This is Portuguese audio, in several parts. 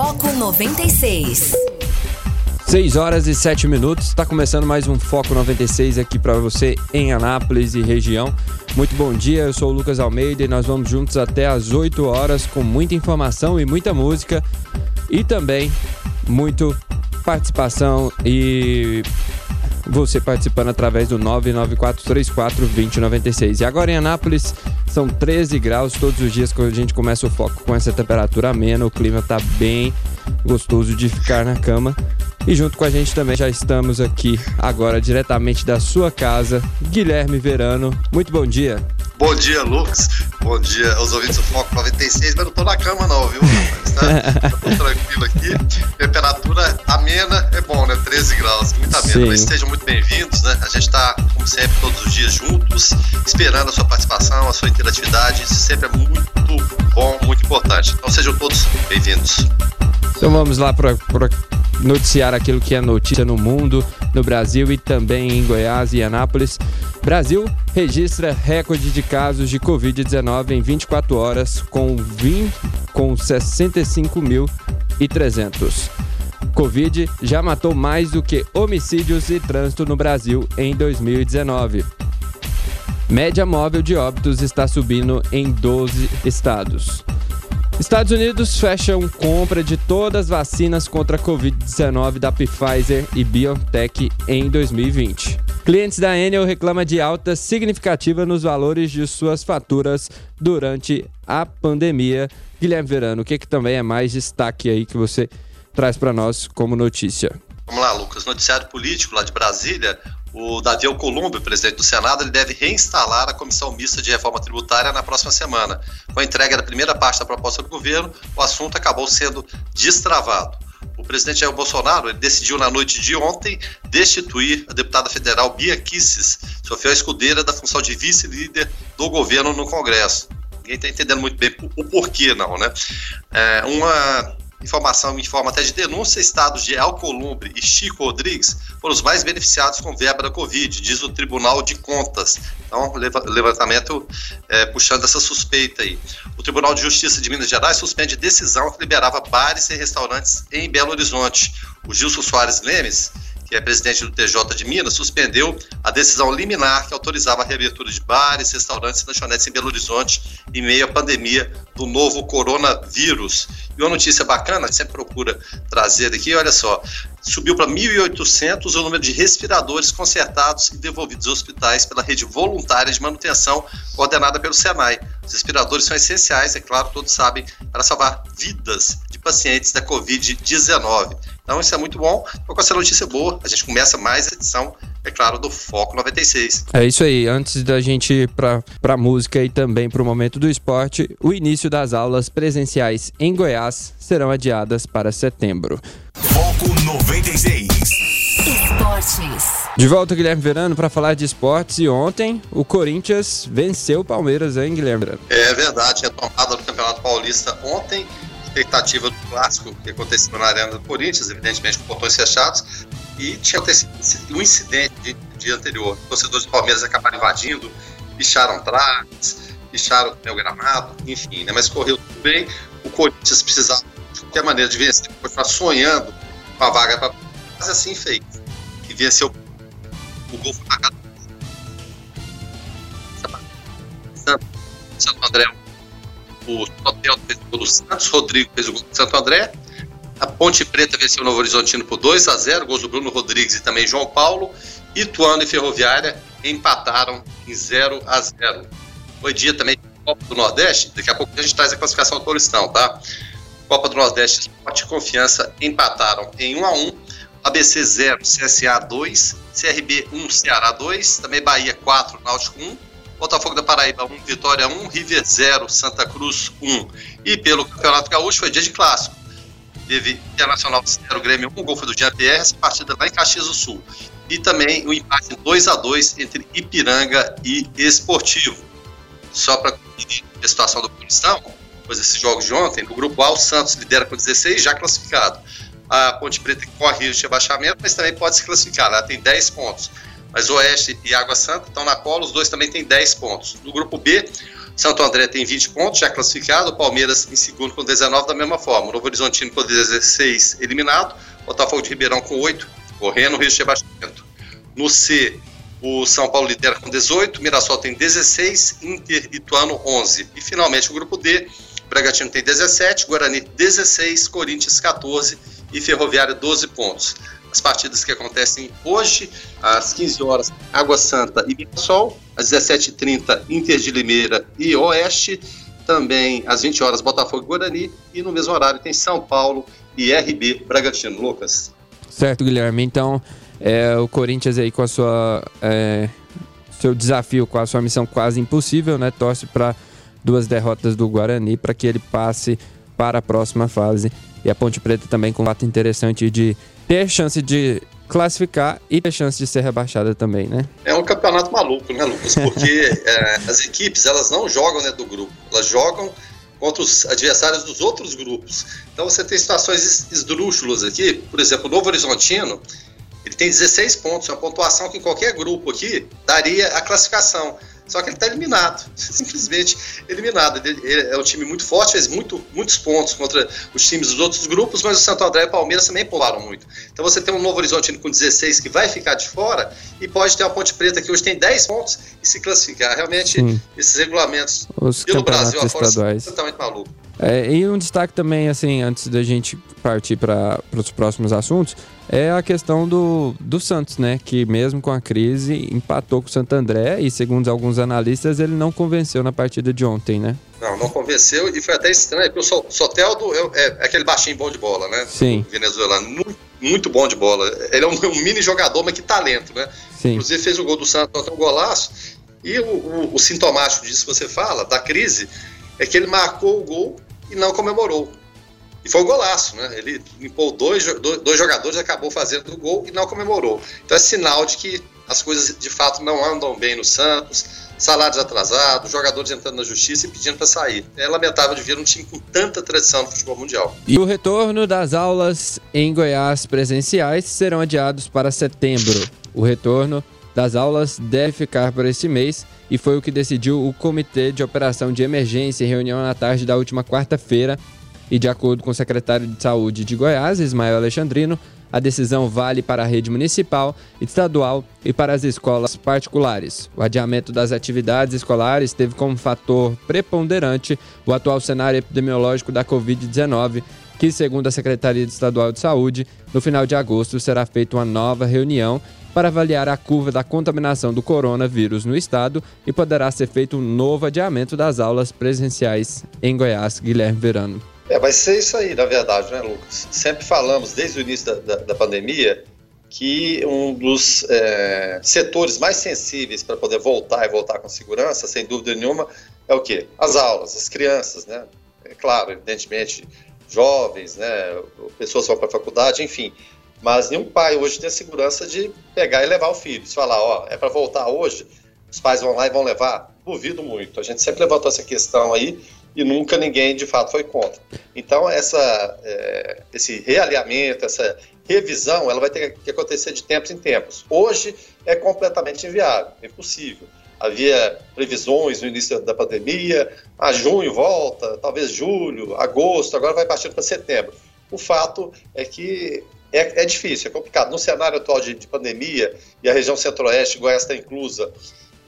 Foco 96. 6 horas e 7 minutos, está começando mais um Foco 96 aqui para você em Anápolis e região. Muito bom dia, eu sou o Lucas Almeida e nós vamos juntos até às 8 horas com muita informação e muita música e também muito participação e você participando através do 994342096. E agora em Anápolis são 13 graus todos os dias quando a gente começa o foco com essa temperatura amena, o clima tá bem gostoso de ficar na cama. E junto com a gente também já estamos aqui agora diretamente da sua casa, Guilherme Verano. Muito bom dia. Bom dia, Lucas. Bom dia aos ouvintes do Foco 96, mas não tô na cama não, viu? Tá? tô tranquilo aqui. Temperatura amena é bom, né? 13 graus, muito amena. Sim. Mas sejam muito bem-vindos, né? A gente tá, como sempre, todos os dias juntos, esperando a sua participação, a sua interatividade. Isso sempre é muito bom, muito importante. Então sejam todos bem-vindos. Então vamos lá para noticiar aquilo que é notícia no mundo, no Brasil e também em Goiás e Anápolis. Brasil registra recorde de casos de Covid-19 em 24 horas, com, 20, com 65.300. Covid já matou mais do que homicídios e trânsito no Brasil em 2019. Média móvel de óbitos está subindo em 12 estados. Estados Unidos fecham compra de todas as vacinas contra a Covid-19 da Pfizer e BioNTech em 2020. Clientes da Enel reclamam de alta significativa nos valores de suas faturas durante a pandemia. Guilherme Verano, o que, que também é mais destaque aí que você traz para nós como notícia? Vamos lá, Lucas. Noticiário político lá de Brasília o Davi Alcolumbre, presidente do Senado, ele deve reinstalar a comissão mista de reforma tributária na próxima semana. Com a entrega da primeira parte da proposta do governo, o assunto acabou sendo destravado. O presidente Jair Bolsonaro decidiu na noite de ontem destituir a deputada federal Bia Kisses, sua fiel escudeira da função de vice-líder do governo no Congresso. Ninguém está entendendo muito bem o porquê, não, né? É, uma informação em forma até de denúncia, estados de Alcolumbre e Chico Rodrigues foram os mais beneficiados com verba da Covid, diz o Tribunal de Contas. Então, levantamento é, puxando essa suspeita aí. O Tribunal de Justiça de Minas Gerais suspende decisão que liberava bares e restaurantes em Belo Horizonte. O Gilson Soares Lemes que é presidente do TJ de Minas, suspendeu a decisão liminar que autorizava a reabertura de bares, restaurantes e lanchonetes em Belo Horizonte em meio à pandemia do novo coronavírus. E uma notícia bacana, que sempre procura trazer aqui, olha só, subiu para 1.800 o número de respiradores consertados e devolvidos aos hospitais pela rede voluntária de manutenção coordenada pelo Senai. Os respiradores são essenciais, é claro, todos sabem, para salvar vidas de pacientes da Covid-19. Então isso é muito bom. Então, com essa notícia boa, a gente começa mais a edição, é claro, do Foco 96. É isso aí. Antes da gente ir para a música e também para o momento do esporte, o início das aulas presenciais em Goiás serão adiadas para setembro. Foco 96. Esportes. De volta, Guilherme Verano, para falar de esportes. E ontem o Corinthians venceu o Palmeiras, hein, Guilherme Verano? É verdade, retomada do Campeonato Paulista ontem expectativa do clássico que aconteceu na Arena do Corinthians, evidentemente com portões fechados, e tinha acontecido um incidente de dia anterior. Torcedores do Palmeiras acabaram invadindo, picharam trás, picharam o gramado, enfim, né? mas correu tudo bem. O Corinthians precisava de qualquer maneira de vencer, continuar sonhando com a vaga para mas assim fez. E venceu o gol foi marcado. Santo André o Hotel fez o gol do Santos, Rodrigo fez o gol do Santo André. A Ponte Preta venceu o Novo Horizontino por 2 a 0 gols do Bruno Rodrigues e também João Paulo. Ituano e Ferroviária empataram em 0 a 0 Foi dia também Copa do Nordeste, daqui a pouco a gente traz a classificação do Paulistão, tá? Copa do Nordeste, Esporte e Confiança empataram em 1 a 1 ABC 0, CSA 2, CRB 1, Ceará 2, também Bahia 4, Náutico 1, Botafogo da Paraíba 1, Vitória 1, River 0, Santa Cruz 1. E pelo Campeonato Gaúcho foi dia de clássico. Teve Internacional 0, Grêmio 1, gol foi do Jean Pierre, essa partida lá em Caxias do Sul. E também o um empate 2 a 2 entre Ipiranga e Esportivo. Só para a situação do Paulistão, depois desses jogos de ontem, no grupo A, o Santos lidera com 16, já classificado. A Ponte Preta corre de rebaixamento, mas também pode se classificar, ela tem 10 pontos mas Oeste e Água Santa estão na cola, os dois também têm 10 pontos. No grupo B, Santo André tem 20 pontos, já classificado. Palmeiras em segundo com 19 da mesma forma. Novo Horizontino com 16 eliminado. Botafogo de Ribeirão com 8, correndo o risco de rebaixamento. No C, o São Paulo lidera com 18, Mirassol tem 16, Inter e Ituano 11. E finalmente o grupo D, Bragantino tem 17, Guarani 16, Corinthians 14 e Ferroviária 12 pontos. As partidas que acontecem hoje, às 15 horas, Água Santa e Mirassol, às 17h30, Inter de Limeira e Oeste, também às 20 horas, Botafogo e Guarani, e no mesmo horário tem São Paulo e RB Bragantino. Lucas. Certo, Guilherme. Então, é, o Corinthians aí com a sua. É, seu desafio, com a sua missão quase impossível, né? Torce para duas derrotas do Guarani para que ele passe para a próxima fase. E a Ponte Preta também com um fato interessante de ter chance de classificar e ter chance de ser rebaixada também, né? É um campeonato maluco, né, Lucas? Porque é, as equipes elas não jogam dentro do grupo, elas jogam contra os adversários dos outros grupos. Então você tem situações esdrúxulas aqui, por exemplo, o Novo Horizontino, ele tem 16 pontos, uma pontuação que em qualquer grupo aqui daria a classificação. Só que ele está eliminado, simplesmente eliminado. Ele, ele, é um time muito forte, fez muito, muitos pontos contra os times dos outros grupos, mas o Santo André e o Palmeiras também pularam muito. Então você tem um Novo Horizontino com 16 que vai ficar de fora e pode ter a Ponte Preta que hoje tem 10 pontos e se classificar. Realmente, Sim. esses regulamentos Os pelo Brasil afora são totalmente malucos. É, e um destaque também, assim, antes da gente partir para os próximos assuntos, é a questão do, do Santos, né? Que mesmo com a crise, empatou com o Santo André e, segundo alguns analistas, ele não convenceu na partida de ontem, né? Não, não convenceu e foi até estranho, porque o Soteldo é, é aquele baixinho bom de bola, né? Sim. O venezuelano, muito, muito bom de bola. Ele é um, um, mini jogador, mas que talento, né? Sim. Inclusive fez o gol do Santos um golaço. E o, o, o sintomático disso que você fala, da crise, é que ele marcou o gol e não comemorou. E foi um golaço, né? Ele limpou dois, dois jogadores, acabou fazendo o gol e não comemorou. Então é sinal de que as coisas de fato não andam bem no Santos, salários atrasados, jogadores entrando na justiça e pedindo para sair. É lamentável de ver um time com tanta tradição no futebol mundial. E o retorno das aulas em Goiás presenciais serão adiados para setembro. O retorno das aulas deve ficar por esse mês e foi o que decidiu o Comitê de Operação de Emergência em reunião na tarde da última quarta-feira e de acordo com o secretário de Saúde de Goiás, Ismael Alexandrino, a decisão vale para a rede municipal, estadual e para as escolas particulares. O adiamento das atividades escolares teve como fator preponderante o atual cenário epidemiológico da Covid-19, que, segundo a Secretaria Estadual de Saúde, no final de agosto será feita uma nova reunião para avaliar a curva da contaminação do coronavírus no estado e poderá ser feito um novo adiamento das aulas presenciais em Goiás. Guilherme Verano. É, vai ser isso aí, na verdade, né, Lucas? Sempre falamos, desde o início da, da, da pandemia, que um dos é, setores mais sensíveis para poder voltar e voltar com segurança, sem dúvida nenhuma, é o quê? As aulas, as crianças, né? É claro, evidentemente, jovens, né? Pessoas que vão para a faculdade, enfim. Mas nenhum pai hoje tem a segurança de pegar e levar o filho. Se falar, ó, é para voltar hoje, os pais vão lá e vão levar? Duvido muito. A gente sempre levantou essa questão aí e nunca ninguém de fato foi contra. Então essa, é, esse realinhamento, essa revisão, ela vai ter que acontecer de tempos em tempos. Hoje é completamente inviável, impossível. Havia previsões no início da pandemia, a junho volta, talvez julho, agosto, agora vai partindo para setembro. O fato é que é, é, difícil, é complicado. No cenário atual de, de pandemia, e a região centro-oeste, Goiás está inclusa,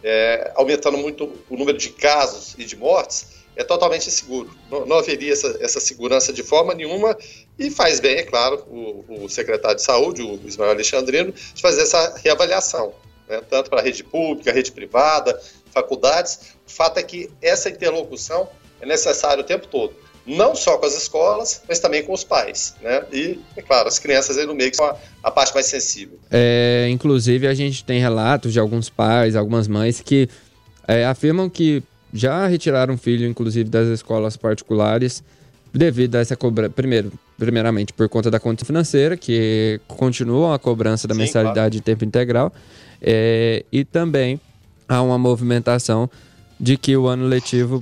é, aumentando muito o número de casos e de mortes, é totalmente inseguro. Não, não haveria essa, essa, segurança de forma nenhuma e faz bem, é claro, o, o secretário de saúde, o Ismael Alexandrino, de fazer essa reavaliação, né, tanto para a rede pública, rede privada, faculdades. O fato é que essa interlocução é necessária o tempo todo não só com as escolas, mas também com os pais, né? E, é claro, as crianças aí no meio que são a, a parte mais sensível. É, inclusive, a gente tem relatos de alguns pais, algumas mães que é, afirmam que já retiraram filho, inclusive, das escolas particulares devido a essa cobrança. Primeiro, primeiramente, por conta da conta financeira, que continuam a cobrança da Sim, mensalidade claro. de tempo integral, é, e também há uma movimentação de que o ano letivo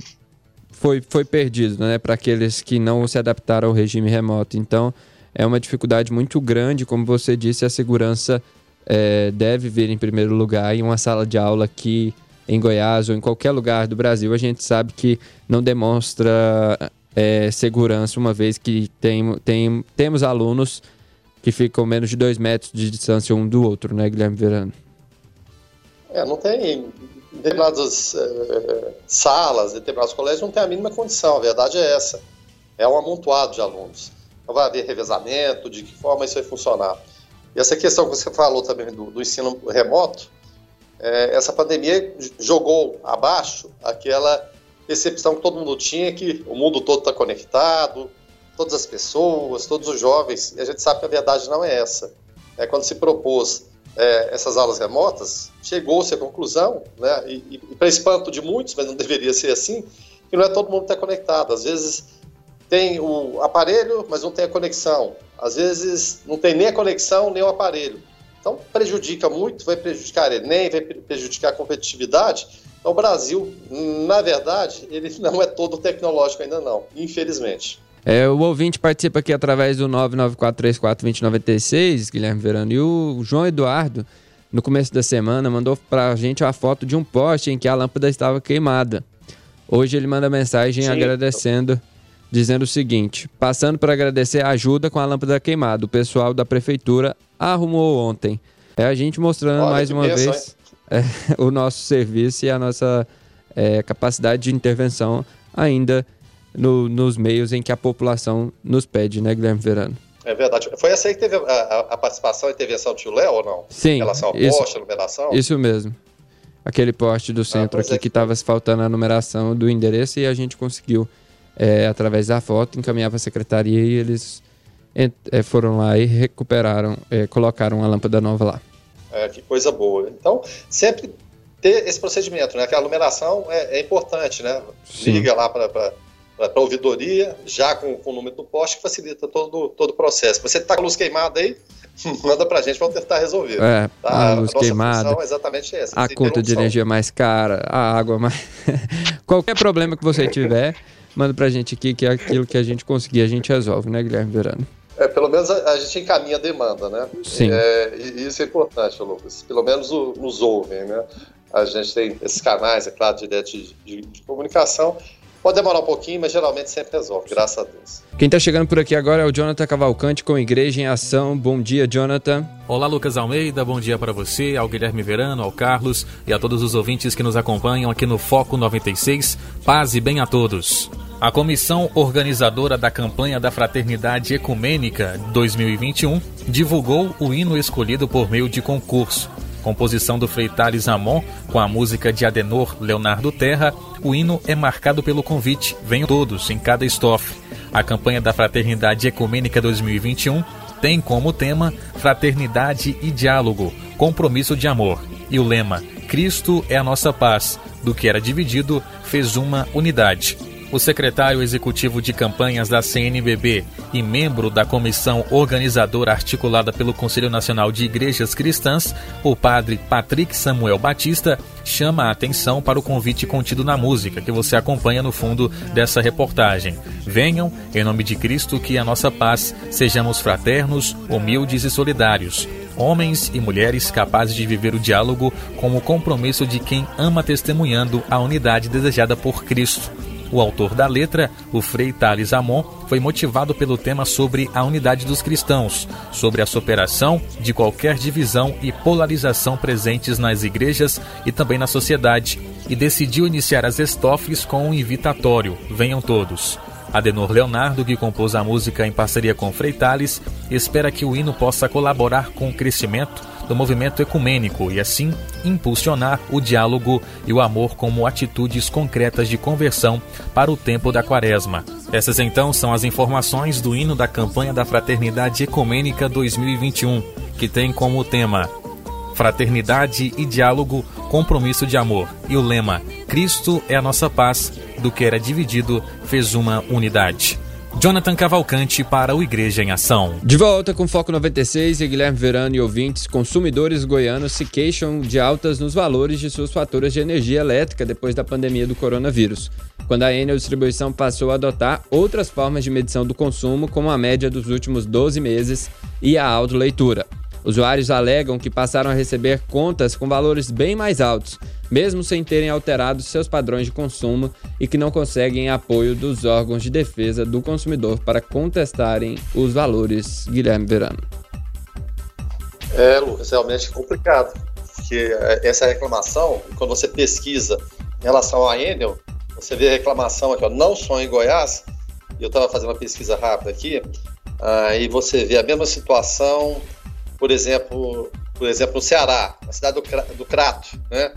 foi, foi perdido, né, para aqueles que não se adaptaram ao regime remoto. Então, é uma dificuldade muito grande, como você disse, a segurança é, deve vir em primeiro lugar em uma sala de aula que em Goiás ou em qualquer lugar do Brasil, a gente sabe que não demonstra é, segurança, uma vez que tem, tem, temos alunos que ficam menos de dois metros de distância um do outro, né, Guilherme Verano? É, não tem. Determinadas é, salas, determinados colégios não tem a mínima condição, a verdade é essa. É um amontoado de alunos. Não vai haver revezamento, de que forma isso vai funcionar. E essa questão que você falou também do, do ensino remoto, é, essa pandemia jogou abaixo aquela percepção que todo mundo tinha que o mundo todo está conectado, todas as pessoas, todos os jovens, e a gente sabe que a verdade não é essa. É quando se propôs é, essas aulas remotas, chegou-se à conclusão, né, e, e, para espanto de muitos, mas não deveria ser assim, que não é todo mundo que está conectado. Às vezes tem o aparelho, mas não tem a conexão. Às vezes não tem nem a conexão, nem o aparelho. Então prejudica muito, vai prejudicar Enem, vai prejudicar a competitividade. Então o Brasil, na verdade, ele não é todo tecnológico ainda não, infelizmente. É, o ouvinte participa aqui através do 994342096, Guilherme Verano, e o João Eduardo, no começo da semana, mandou pra gente a foto de um poste em que a lâmpada estava queimada. Hoje ele manda mensagem Sim. agradecendo, dizendo o seguinte: passando para agradecer a ajuda com a lâmpada queimada. O pessoal da prefeitura arrumou ontem. É a gente mostrando Olha, mais uma vez é, o nosso serviço e a nossa é, capacidade de intervenção ainda no, nos meios em que a população nos pede, né, Guilherme Verano? É verdade. Foi essa aí que teve a, a, a participação e intervenção do tio Léo ou não? Sim. Em relação ao isso, poste, a numeração? Isso mesmo. Aquele poste do ah, centro ah, aqui é que estava faltando a numeração do endereço e a gente conseguiu, é, através da foto, encaminhar para a secretaria e eles foram lá e recuperaram, é, colocaram a lâmpada nova lá. É, que coisa boa. Então, sempre ter esse procedimento, né? Que a numeração é, é importante, né? Sim. Liga lá para para ouvidoria, já com, com, o número do poste, que facilita todo, todo o processo. Você está com a luz queimada aí, manda para a gente, vamos tentar resolver. É, tá? a luz a queimada, é exatamente essa. A conta de energia mais cara, a água mais... Qualquer problema que você tiver, manda para a gente aqui, que é aquilo que a gente conseguir, a gente resolve, né, Guilherme Verano? É, pelo menos a, a, gente encaminha a demanda, né? Sim. É, e isso é importante, Lucas. Pelo menos o, nos ouvem, né? A gente tem esses canais, é claro, direto de, de, de comunicação, Pode demorar um pouquinho, mas geralmente sempre resolve, graças a Deus. Quem está chegando por aqui agora é o Jonathan Cavalcante com Igreja em Ação. Bom dia, Jonathan. Olá, Lucas Almeida. Bom dia para você, ao Guilherme Verano, ao Carlos e a todos os ouvintes que nos acompanham aqui no Foco 96. Paz e bem a todos. A comissão organizadora da campanha da Fraternidade Ecumênica 2021 divulgou o hino escolhido por meio de concurso. Composição do Frei Thales Amon, com a música de Adenor Leonardo Terra, o hino é marcado pelo convite Venham Todos, em cada estrofe. A campanha da Fraternidade Ecumênica 2021 tem como tema Fraternidade e Diálogo, Compromisso de Amor. E o lema Cristo é a nossa paz, do que era dividido, fez uma unidade o secretário executivo de campanhas da CNBB e membro da comissão organizadora articulada pelo Conselho Nacional de Igrejas Cristãs, o padre Patrick Samuel Batista, chama a atenção para o convite contido na música que você acompanha no fundo dessa reportagem. Venham, em nome de Cristo, que a nossa paz sejamos fraternos, humildes e solidários homens e mulheres capazes de viver o diálogo como compromisso de quem ama testemunhando a unidade desejada por Cristo. O autor da letra, o Frei Thales Amon, foi motivado pelo tema sobre a unidade dos cristãos, sobre a superação de qualquer divisão e polarização presentes nas igrejas e também na sociedade, e decidiu iniciar as estofes com um invitatório: Venham todos. Adenor Leonardo, que compôs a música em parceria com Frei Thales, espera que o hino possa colaborar com o crescimento do movimento ecumênico e, assim, impulsionar o diálogo e o amor como atitudes concretas de conversão para o tempo da quaresma. Essas, então, são as informações do hino da campanha da Fraternidade Ecumênica 2021, que tem como tema Fraternidade e Diálogo, Compromisso de Amor, e o lema Cristo é a nossa paz, do que era dividido, fez uma unidade. Jonathan Cavalcante para o Igreja em Ação. De volta com Foco 96 e Guilherme Verano e ouvintes, consumidores goianos se queixam de altas nos valores de suas faturas de energia elétrica depois da pandemia do coronavírus, quando a Enel Distribuição passou a adotar outras formas de medição do consumo, como a média dos últimos 12 meses e a autoleitura. Usuários alegam que passaram a receber contas com valores bem mais altos, mesmo sem terem alterado seus padrões de consumo e que não conseguem apoio dos órgãos de defesa do consumidor para contestarem os valores. Guilherme Verano. É, Lucas, realmente complicado, porque é, essa reclamação, quando você pesquisa em relação à Enel, você vê a reclamação aqui, ó, não só em Goiás, eu estava fazendo uma pesquisa rápida aqui, aí ah, você vê a mesma situação, por exemplo, por exemplo, no Ceará, na cidade do, do Crato, né?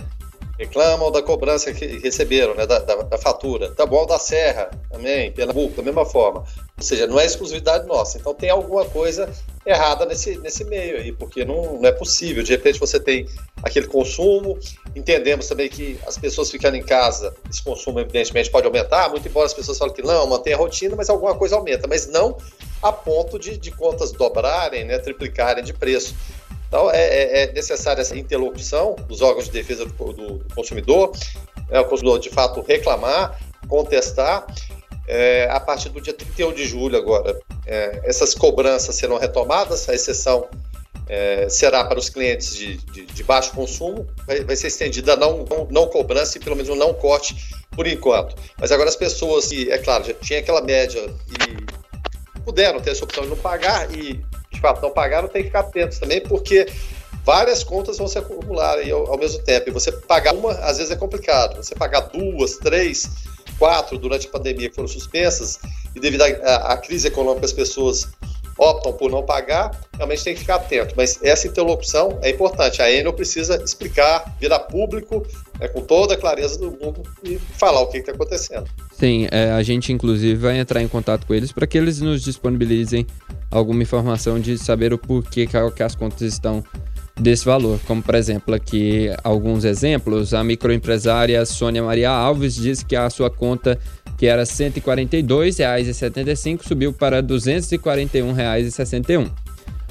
reclamam da cobrança que receberam, né, da, da, da fatura. Taboão da Serra também, Pernambuco, da mesma forma. Ou seja, não é exclusividade nossa. Então tem alguma coisa errada nesse, nesse meio aí, porque não, não é possível. De repente você tem aquele consumo, entendemos também que as pessoas ficando em casa, esse consumo evidentemente pode aumentar, muito embora as pessoas falem que não, mantém a rotina, mas alguma coisa aumenta, mas não a ponto de, de contas dobrarem, né, triplicarem de preço. Então, é, é, é, necessária essa interlocução dos órgãos de defesa do, do, do consumidor, né, o consumidor de fato reclamar, contestar. É, a partir do dia 31 de julho, agora, é, essas cobranças serão retomadas, a exceção é, será para os clientes de, de, de baixo consumo, vai, vai, ser estendida a não, não, não cobrança e pelo menos um não corte por enquanto. Mas agora as pessoas, que, é claro, já tinha aquela média e puderam ter essa opção de não pagar e de fato não pagaram, tem que ficar atentos também, porque várias contas vão se acumular aí ao, ao, mesmo tempo. E você pagar uma, às vezes é complicado. Você pagar duas, três, quatro durante a pandemia que foram suspensas, e devido à crise econômica as pessoas optam por não pagar, realmente tem que ficar atento. Mas essa interlocução é importante. A Enel precisa explicar, virar público, né, com toda a clareza do mundo e falar o que está acontecendo. Sim, é, a gente inclusive vai entrar em contato com eles para que eles nos disponibilizem alguma informação de saber o porquê que as contas estão desse valor. Como, por exemplo, aqui alguns exemplos. A microempresária Sônia Maria Alves diz que a sua conta, que era R$ 142,75, subiu para R$ 241,61.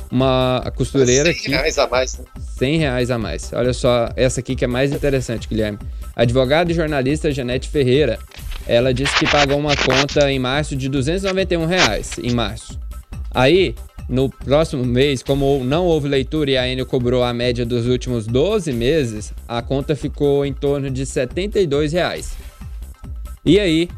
Uma costureira aqui... 100 reais a mais. Né? 100 reais a mais. Olha só, essa aqui que é mais interessante, Guilherme. Advogada e jornalista Janete Ferreira, ela disse que pagou uma conta em março de 291 reais, em março. Aí, no próximo mês, como não houve leitura e a Enel cobrou a média dos últimos 12 meses, a conta ficou em torno de 72 reais. E aí,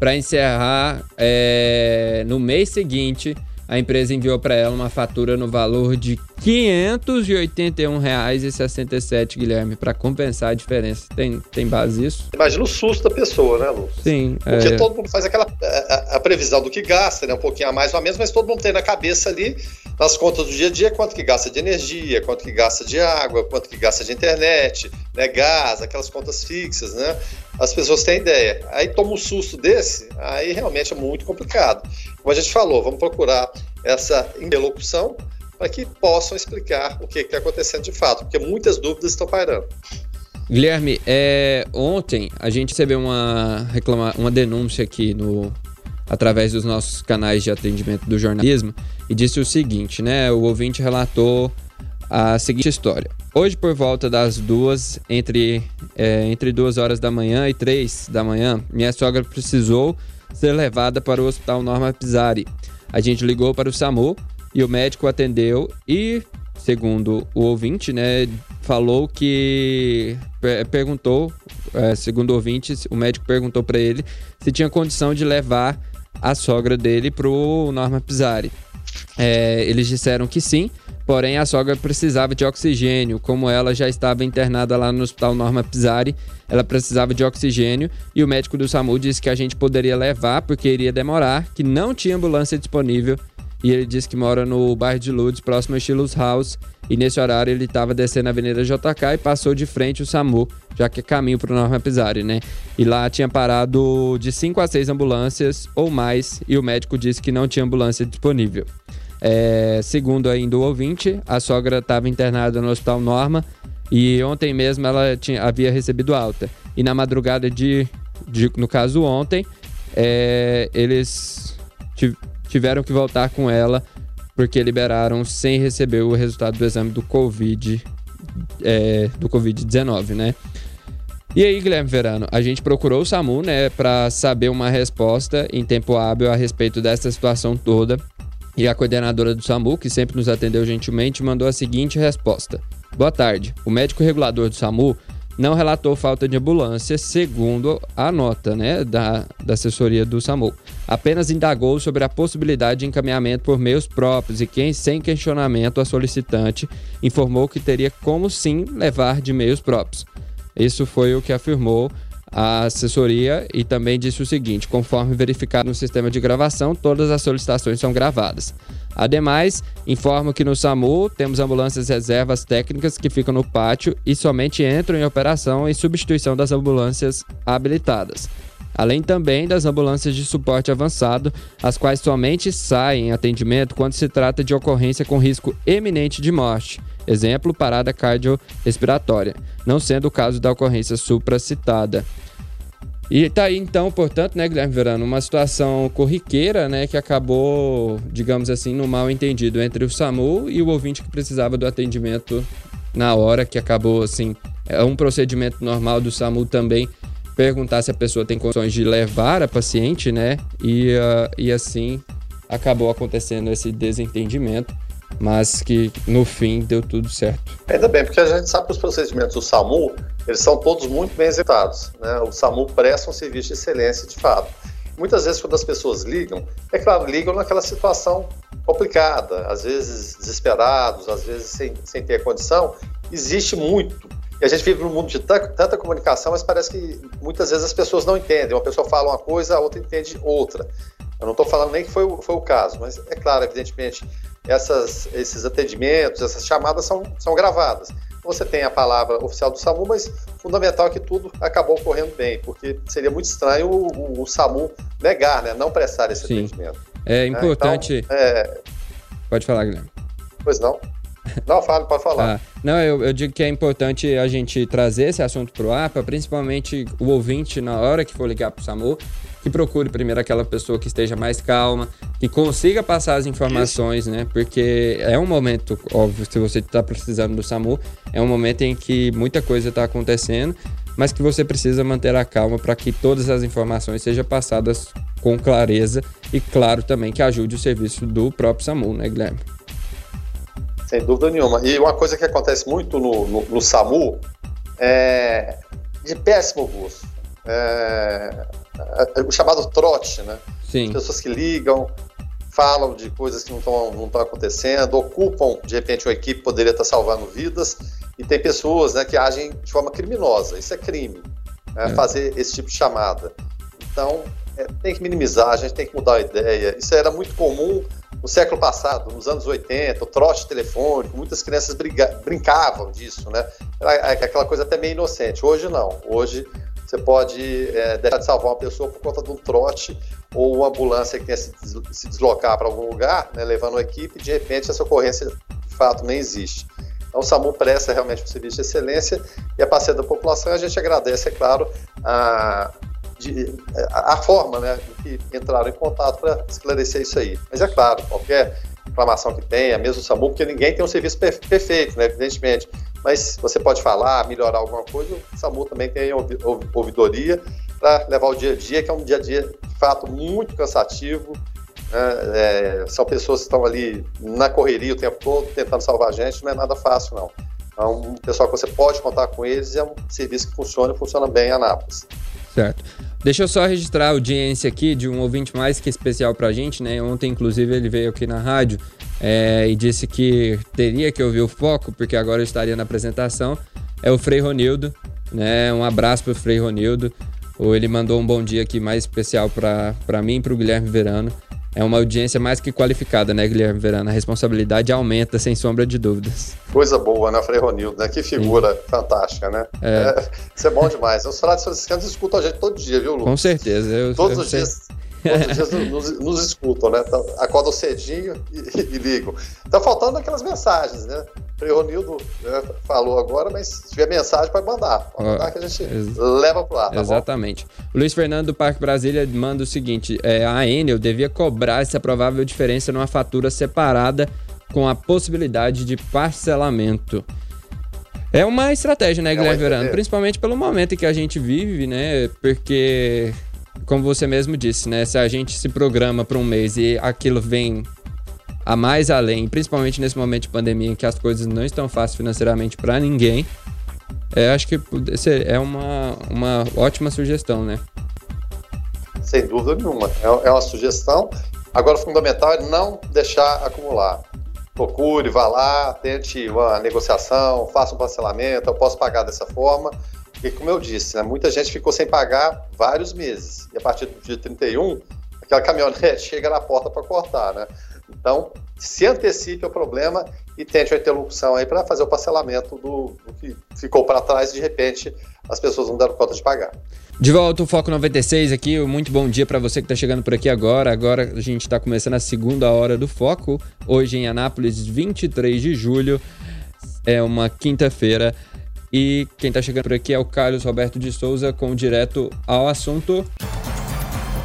para encerrar, é, no mês seguinte, a empresa enviou para ela uma fatura no valor de R$ 581,67, Guilherme, para compensar a diferença. Tem, tem base isso? Imagina o susto da pessoa, né, Lu? Sim. Porque é... todo mundo faz aquela a, a, previsão do que gasta, né? Um pouquinho a mais ou a menos, mas todo mundo tem na cabeça ali, nas contas do dia a dia, quanto que gasta de energia, quanto que gasta de água, quanto que gasta de internet, né? Gás, aquelas contas fixas, né? As pessoas têm ideia. Aí toma um susto desse, aí realmente é muito complicado. Como a gente falou, vamos procurar essa interlocução para que possam explicar o que está acontecendo de fato, porque muitas dúvidas estão pairando. Guilherme, é, ontem a gente recebeu uma, reclama, uma denúncia aqui no, através dos nossos canais de atendimento do jornalismo e disse o seguinte, né? O ouvinte relatou a seguinte história. Hoje, por volta das duas, entre, é, entre duas horas da manhã e três da manhã, minha sogra precisou ser levada para o Hospital Norma Pisari. A gente ligou para o SAMU e o médico atendeu e, segundo o ouvinte, né, falou que perguntou, é, segundo o ouvinte, o médico perguntou para ele se tinha condição de levar a sogra dele para o Norma Pisari. É, eles disseram que sim, porém a sogra precisava de oxigênio. Como ela já estava internada lá no Hospital Norma Pisari, ela precisava de oxigênio e o médico do SAMU disse que a gente poderia levar porque iria demorar, que não tinha ambulância disponível. E ele disse que mora no bairro de Lourdes, próximo a Stilos House. E nesse horário ele estava descendo a Avenida JK e passou de frente o SAMU, já que é caminho para o Norma Pisari, né? E lá tinha parado de 5 a 6 ambulâncias ou mais, e o médico disse que não tinha ambulância disponível. É, segundo ainda o ouvinte, a sogra estava internada no Hospital Norma e ontem mesmo ela tinha, havia recebido alta. E na madrugada de, de no caso ontem, é, eles tiveram que voltar com ela porque liberaram sem receber o resultado do exame do Covid, é, do Covid-19, né? E aí, Guilherme Verano, a gente procurou o SAMU, né, para saber uma resposta em tempo hábil a respeito dessa situação toda. E a coordenadora do SAMU, que sempre nos atendeu gentilmente, mandou a seguinte resposta: Boa tarde. O médico regulador do SAMU não relatou falta de ambulância, segundo a nota né, da, da assessoria do SAMU. Apenas indagou sobre a possibilidade de encaminhamento por meios próprios e quem, sem questionamento, a solicitante informou que teria como sim levar de meios próprios. Isso foi o que afirmou a assessoria e também disse o seguinte: conforme verificado no sistema de gravação, todas as solicitações são gravadas. Ademais, informo que no SAMU temos ambulâncias reservas técnicas que ficam no pátio e somente entram em operação em substituição das ambulâncias habilitadas. Além também das ambulâncias de suporte avançado, as quais somente saem em atendimento quando se trata de ocorrência com risco eminente de morte. Exemplo, parada cardiorrespiratória, não sendo o caso da ocorrência supracitada. E tá aí então, portanto, né, Guilherme Verano, uma situação corriqueira, né, que acabou, digamos assim, no mal entendido entre o SAMU e o ouvinte que precisava do atendimento na hora, que acabou assim, é um procedimento normal do SAMU também perguntar se a pessoa tem condições de levar a paciente, né? E, uh, e assim acabou acontecendo esse desentendimento, mas que no fim deu tudo certo. Ainda bem, porque a gente sabe que os procedimentos do SAMU eles são todos muito bem executados. Né? O SAMU presta um serviço de excelência de fato. Muitas vezes, quando as pessoas ligam, é claro, ligam naquela situação complicada, às vezes desesperados, às vezes sem, sem ter condição, existe muito. E a gente vive num mundo de tanta comunicação, mas parece que muitas vezes as pessoas não entendem. Uma pessoa fala uma coisa, a outra entende outra. Eu não estou falando nem que foi, foi o caso, mas é claro, evidentemente, essas, esses atendimentos, essas chamadas são, são gravadas você tem a palavra oficial do SAMU, mas fundamental é que tudo acabou correndo bem, porque seria muito estranho o, o, o SAMU negar, né, não prestar esse Sim. atendimento. É importante. Então, é... Pode falar, Guilherme. Pois não. Não, fale, pode falar. Ah, não, eu, eu, digo que é importante a gente trazer esse assunto para o APA, principalmente o ouvinte, na hora que for ligar para o SAMU, que procure primeiro aquela pessoa que esteja mais calma, que consiga passar as informações, Isso. né? Porque é um momento, óbvio, se você está precisando do SAMU, é um momento em que muita coisa está acontecendo, mas que você precisa manter a calma para que todas as informações sejam passadas com clareza e, claro, também que ajude o serviço do próprio SAMU, né, Guilherme? Sem dúvida nenhuma. E uma coisa que acontece muito no, no, no SAMU é de péssimo gosto. É, é, o chamado trote, né? Sim. As pessoas que ligam, falam de coisas que não estão não acontecendo, ocupam, de repente, uma equipe poderia estar salvando vidas, e tem pessoas né, que agem de forma criminosa. Isso é crime, né, é. fazer esse tipo de chamada. Então, é, tem que minimizar, a gente tem que mudar a ideia. Isso era muito comum no século passado, nos anos 80, o trote telefônico, muitas crianças brincavam disso, né? Era aquela coisa até meio inocente. Hoje não. Hoje você pode é, deixar de salvar uma pessoa por conta de um trote ou uma ambulância que se, se deslocar para algum lugar, né, levando uma equipe, e de repente essa ocorrência de fato nem existe. Então, o SAMU presta realmente um serviço de excelência e a parceria da população a gente agradece, é claro, a, de, a, a forma né, que entraram em contato para esclarecer isso aí. Mas é claro, qualquer reclamação que tenha, mesmo o SAMU, porque ninguém tem um serviço perfeito, né, evidentemente. Mas você pode falar, melhorar alguma coisa, o SAMU também tem ouvidoria para levar o dia a dia, que é um dia a dia, de fato, muito cansativo. Né? É, são pessoas que estão ali na correria o tempo todo, tentando salvar a gente, não é nada fácil, não. É um pessoal que você pode contar com eles é um serviço que funciona e funciona bem em Anápolis. Certo. Deixa eu só registrar a audiência aqui de um ouvinte mais que especial pra gente, né? Ontem, inclusive, ele veio aqui na rádio é, e disse que teria que ouvir o foco, porque agora eu estaria na apresentação. É o Frei Ronildo, né? Um abraço pro Frei Ronildo. Ou ele mandou um bom dia aqui mais especial para mim e pro Guilherme Verano. É uma audiência mais que qualificada, né, Guilherme Verano? A responsabilidade aumenta, sem sombra de dúvidas. Coisa boa, né, Frei Ronildo, né? Que figura Sim. fantástica, né? É. é. Isso é bom demais. Os franciscanos escutam a gente todo dia, viu, Lu? Com certeza. Eu, Todos eu os sei. dias. Todos os dias nos, nos, escutam, né? Então, acordam cedinho e, e, ligam. Tá faltando aquelas mensagens, né? O Ronildo né, falou agora, mas se tiver mensagem, pode mandar. Pode mandar que a gente leva pro ar. Tá exatamente. Bom? Luiz Fernando do Parque Brasília manda o seguinte: é, a Enel devia cobrar essa provável diferença numa fatura separada com a possibilidade de parcelamento. É uma estratégia, né, é Guilherme Verano? Principalmente pelo momento em que a gente vive, né? Porque, como você mesmo disse, né? Se a gente se programa para um mês e aquilo vem a mais além, principalmente nesse momento de pandemia em que as coisas não estão fáceis financeiramente para ninguém, É, acho que é uma, uma ótima sugestão, né? Sem dúvida nenhuma. É, é uma sugestão. Agora, o fundamental é não deixar acumular. Procure, vá lá, tente uma negociação, faça um parcelamento, eu posso pagar dessa forma. E como eu disse, né, muita gente ficou sem pagar vários meses. E a partir do dia 31, aquela caminhonete chega na porta para cortar, né? Então, se antecipe o problema e tente uma interlocução aí para fazer o parcelamento do, do que ficou para trás e de repente as pessoas não deram conta de pagar. De volta o Foco 96 aqui, muito bom dia para você que está chegando por aqui agora. Agora a gente está começando a segunda hora do Foco, hoje em Anápolis, 23 de julho, é uma quinta-feira. E quem está chegando por aqui é o Carlos Roberto de Souza com direto ao assunto.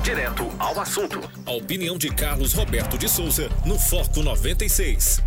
Direto ao assunto. A opinião de Carlos Roberto de Souza no Foco 96.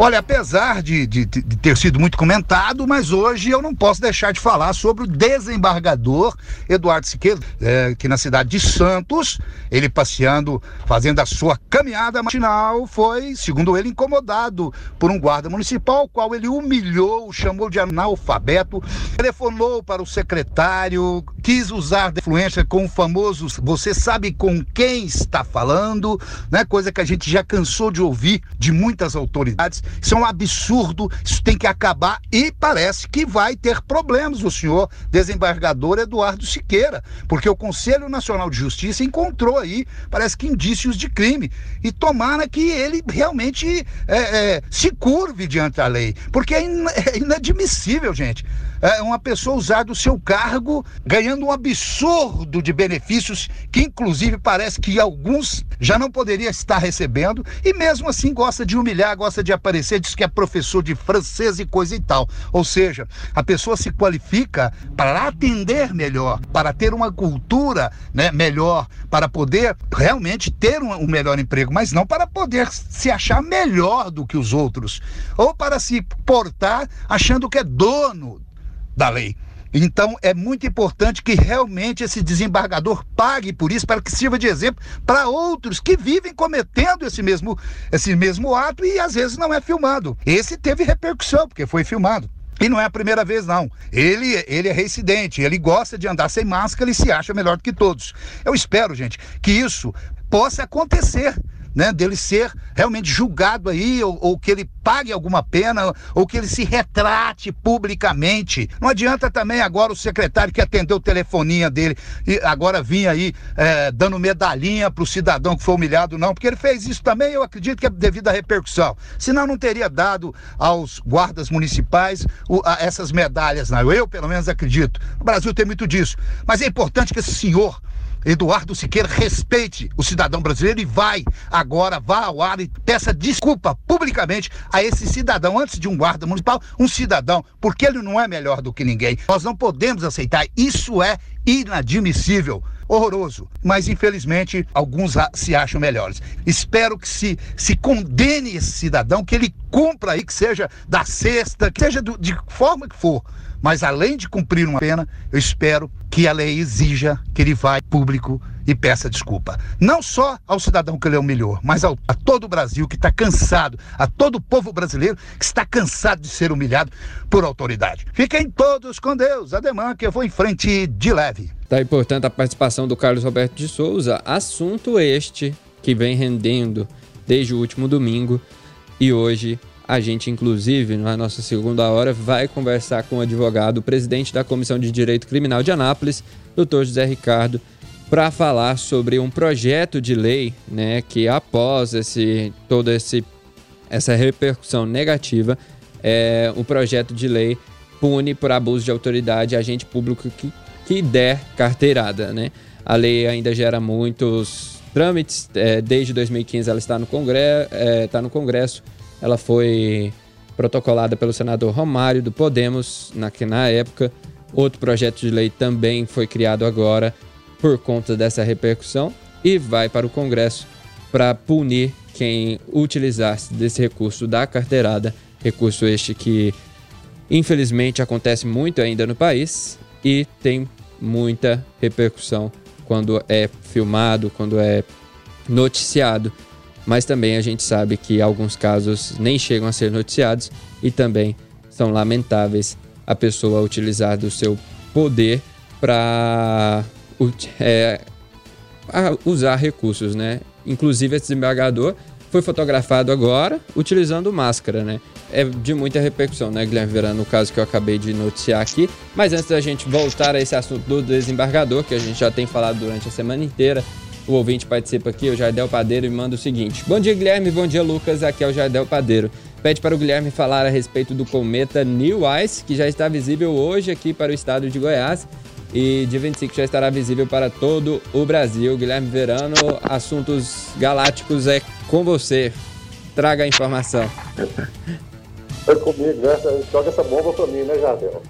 Olha, apesar de, de, de, ter sido muito comentado, mas hoje eu não posso deixar de falar sobre o desembargador Eduardo Siqueira, é, que na cidade de Santos, ele passeando, fazendo a sua caminhada matinal, foi, segundo ele, incomodado por um guarda municipal, o qual ele humilhou, chamou de analfabeto, telefonou para o secretário, quis usar de influência com o famoso você sabe com quem está falando, né? Coisa que a gente já cansou de ouvir de muitas autoridades. Isso é um absurdo, isso tem que acabar e parece que vai ter problemas o senhor desembargador Eduardo Siqueira, porque o Conselho Nacional de Justiça encontrou aí, parece que indícios de crime. E tomara que ele realmente é, é, se curve diante da lei, porque é, in, é inadmissível, gente uma pessoa usar do seu cargo ganhando um absurdo de benefícios que inclusive parece que alguns já não poderia estar recebendo e mesmo assim gosta de humilhar, gosta de aparecer, diz que é professor de francês e coisa e tal. Ou seja, a pessoa se qualifica para atender melhor, para ter uma cultura né, melhor, para poder realmente ter um, um melhor emprego, mas não para poder se achar melhor do que os outros, ou para se portar achando que é dono da lei. Então é muito importante que realmente esse desembargador pague por isso, para que sirva de exemplo para outros que vivem cometendo esse mesmo, esse mesmo ato e às vezes não é filmado. Esse teve repercussão, porque foi filmado. E não é a primeira vez, não. Ele, ele é reincidente, ele gosta de andar sem máscara e se acha melhor do que todos. Eu espero, gente, que isso possa acontecer né, dele ser realmente julgado aí, ou, ou, que ele pague alguma pena, ou que ele se retrate publicamente. Não adianta também agora o secretário que atendeu o telefoninha dele e agora vinha aí é, dando medalhinha para o cidadão que foi humilhado, não, porque ele fez isso também, eu acredito que é devido à repercussão. Senão não teria dado aos guardas municipais o, a, essas medalhas, não. Eu, pelo menos, acredito. O Brasil tem muito disso. Mas é importante que esse senhor Eduardo Siqueira respeite o cidadão brasileiro e vai agora, vá ao ar e peça desculpa publicamente a esse cidadão, antes de um guarda municipal, um cidadão, porque ele não é melhor do que ninguém. Nós não podemos aceitar, isso é inadmissível horroroso. Mas infelizmente alguns se acham melhores. Espero que se, se condene esse cidadão, que ele cumpra aí, que seja da sexta, que seja do, de forma que for. Mas além de cumprir uma pena, eu espero que a lei exija que ele vá público e peça desculpa. Não só ao cidadão que ele humilhou, mas ao, a todo o Brasil que está cansado, a todo o povo brasileiro que está cansado de ser humilhado por autoridade. Fiquem todos com Deus. Ademã que eu vou em frente de leve. Tá importante a participação do Carlos Roberto de Souza. Assunto este que vem rendendo desde o último domingo e hoje a gente, inclusive, na nossa segunda hora, vai conversar com o advogado, o presidente da Comissão de Direito Criminal de Anápolis, doutor José Ricardo, para falar sobre um projeto de lei, né, que após esse toda esse, essa repercussão negativa, é, o projeto de lei pune por abuso de autoridade agente público que, que der carteirada, né? A lei ainda gera muitos trâmites, é, desde 2015 ela está no, é, está no Congresso, ela foi protocolada pelo senador Romário do Podemos, na, na época. Outro projeto de lei também foi criado agora por conta dessa repercussão e vai para o Congresso para punir quem utilizasse desse recurso da carteirada, recurso este que infelizmente acontece muito ainda no país e tem muita repercussão quando é filmado, quando é noticiado mas também a gente sabe que alguns casos nem chegam a ser noticiados e também são lamentáveis a pessoa utilizar do seu poder para é, usar recursos, né? Inclusive esse desembargador foi fotografado agora utilizando máscara, né? É de muita repercussão, né, Guilherme Verano, no caso que eu acabei de noticiar aqui. Mas antes da gente voltar a esse assunto do desembargador, que a gente já tem falado durante a semana inteira, o ouvinte participa aqui, o Jardel Padeiro, e manda o seguinte: Bom dia, Guilherme, bom dia, Lucas. Aqui é o Jardel Padeiro. Pede para o Guilherme falar a respeito do cometa New Ice, que já está visível hoje aqui para o estado de Goiás e dia 25 já estará visível para todo o Brasil. Guilherme Verano, assuntos galácticos é com você. Traga a informação. Comigo, né? Joga essa bomba para mim, né, Jardel?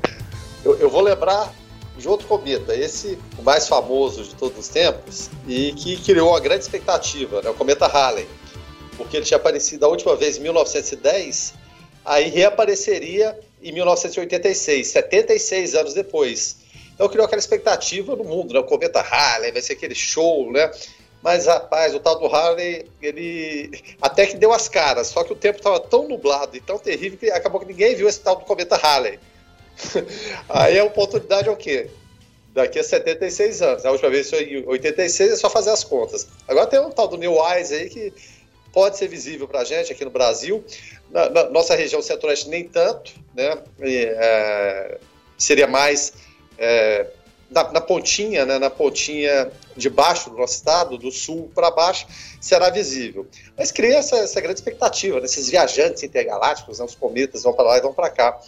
Eu, eu, vou lembrar de outro cometa, esse o mais famoso de todos os tempos e que criou uma grande expectativa, né? o cometa Halley, porque ele tinha aparecido a última vez em 1910, aí reapareceria em 1986, 76 anos depois. Então criou aquela expectativa no mundo, né? O cometa Halley vai ser aquele show, né? Mas, rapaz, o tal do Harley, ele até que deu as caras, só que o tempo estava tão nublado e tão terrível que acabou que ninguém viu esse tal do cometa Halley. Aí a oportunidade é o quê? Daqui a 76 anos. A última vez foi em 86, é só fazer as contas. Agora tem um tal do New Eyes aí que pode ser visível para a gente aqui no Brasil. Na, na nossa região centro-oeste, nem tanto, né? E, é, seria mais é, na, na, pontinha, né, na pontinha de baixo do nosso estado, do sul para baixo, será visível. Mas cria essa, essa grande expectativa, né, esses viajantes intergalácticos, né, os cometas vão para lá e vão para cá.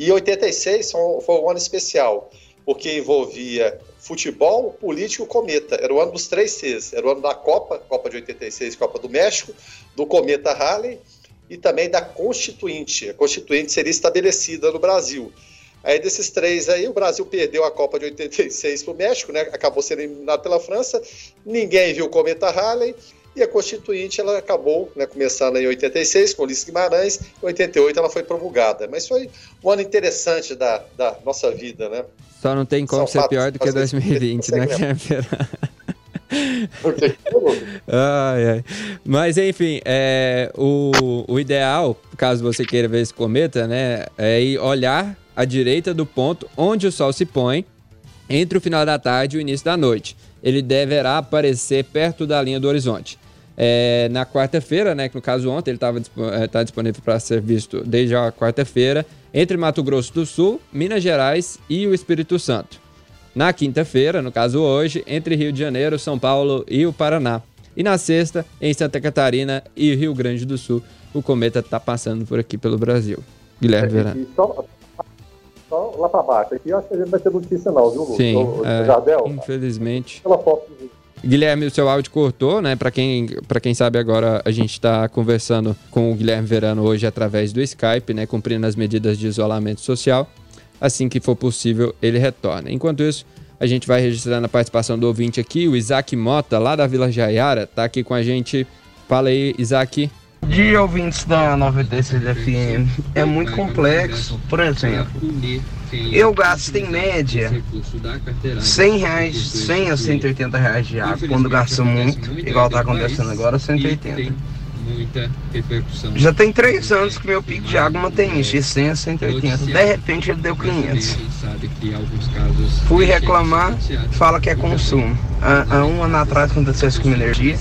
E 86 foi um ano especial, porque envolvia futebol, político, cometa. Era o ano dos três Cs. Era o ano da Copa, Copa de 86, Copa do México, do cometa Halley e também da Constituinte. A Constituinte seria estabelecida no Brasil. Aí desses três aí, o Brasil perdeu a Copa de 86 para o México, né? Acabou sendo eliminado pela França. Ninguém viu o cometa Halley. E a Constituinte ela acabou né, começando em 86 com Ulisses Guimarães, em 88 ela foi promulgada. Mas foi um ano interessante da, da nossa vida, né? Só não tem como São ser pior do que 2020, né, ai, ai. Mas enfim, é, o, o ideal, caso você queira ver esse cometa, né, é ir olhar à direita do ponto onde o sol se põe, entre o final da tarde e o início da noite. Ele deverá aparecer perto da linha do horizonte. É, na quarta-feira, né, que no caso ontem ele estava é, tá disponível para ser visto desde a quarta-feira, entre Mato Grosso do Sul, Minas Gerais e o Espírito Santo. Na quinta-feira, no caso hoje, entre Rio de Janeiro, São Paulo e o Paraná. E na sexta, em Santa Catarina e Rio Grande do Sul, o cometa está passando por aqui pelo Brasil. Guilherme é, Verano só lá para baixo. Aqui eu acho que a gente vai ter notícia não, viu, Lu? Sim, é, Jardel, infelizmente. Pela foto Guilherme, o seu áudio cortou, né? Para quem, quem sabe agora, a gente está conversando com o Guilherme Verano hoje através do Skype, né? Cumprindo as medidas de isolamento social. Assim que for possível, ele retorna. Enquanto isso, a gente vai registrando a participação do ouvinte aqui, o Isaac Mota, lá da Vila Jaiara, tá aqui com a gente. Fala aí, Isaac dia ouvintes da 96 FM é muito complexo. Por exemplo, eu gasto em média 100 reais, 100 a 180 reais de água. Quando gasto muito, igual está acontecendo agora, 180. Já tem três anos que meu pico de água mantém isso, de 100 a 180. De repente ele deu 500. Fui reclamar, fala que é consumo. Há, há um ano atrás aconteceu isso com minha energia.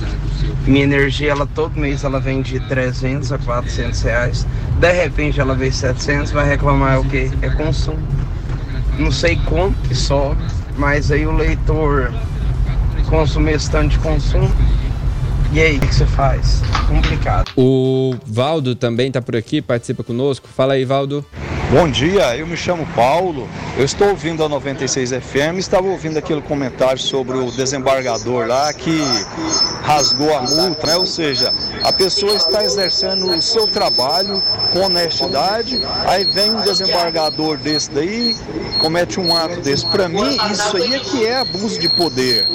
Minha energia, ela todo mês ela vem de 300 a 400 reais. De repente ela vem 700, vai reclamar é o que? É consumo. Não sei quanto que sobe, mas aí o leitor consome esse tanto de consumo e aí, o que você faz? Complicado. O Valdo também está por aqui, participa conosco. Fala aí, Valdo. Bom dia, eu me chamo Paulo, eu estou ouvindo a 96 FM, estava ouvindo aquele comentário sobre o desembargador lá que rasgou a multa, né? Ou seja, a pessoa está exercendo o seu trabalho com honestidade, aí vem um desembargador desse daí, comete um ato desse. Para mim, isso aí é que é abuso de poder.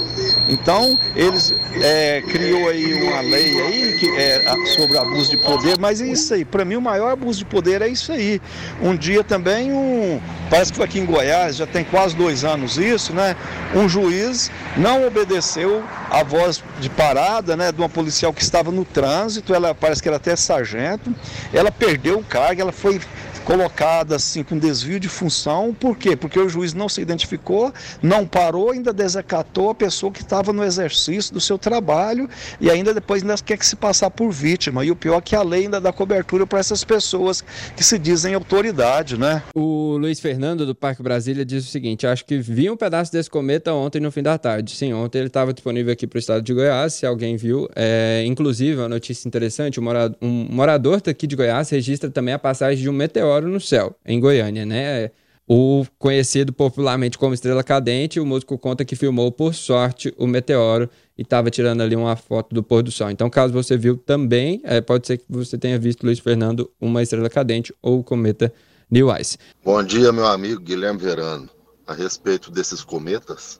Então, eles é, criou aí uma lei aí que é sobre abuso de poder, mas é isso aí. Para mim, o maior abuso de poder é isso aí. Um dia também um, parece que foi aqui em Goiás, já tem quase dois anos isso, né? Um juiz não obedeceu a voz de parada, né, de uma policial que estava no trânsito, ela parece que era até sargento, ela perdeu o cargo, ela foi colocada assim com desvio de função. Por quê? Porque o juiz não se identificou, não parou, ainda desacatou a pessoa que estava no exercício do seu trabalho e ainda depois ainda quer que se passar por vítima. E o pior é que a lei ainda dá cobertura para essas pessoas que se dizem autoridade, né? O Luiz Fernando do Parque Brasília diz o seguinte: acho que vi um pedaço desse cometa ontem no fim da tarde. Sim, ontem ele estava disponível aqui para o estado de Goiás, se alguém viu. É, inclusive, uma notícia interessante: um morador, daqui de Goiás registra também a passagem de um meteoro no céu, em Goiânia, né? O conhecido popularmente como Estrela Cadente, o músico conta que filmou, por sorte, o meteoro e estava tirando ali uma foto do pôr do sol. Então, caso você viu também, é, pode ser que você tenha visto, Luiz Fernando, uma estrela cadente ou o cometa Neowise. Bom dia, meu amigo Guilherme Verano. A respeito desses cometas,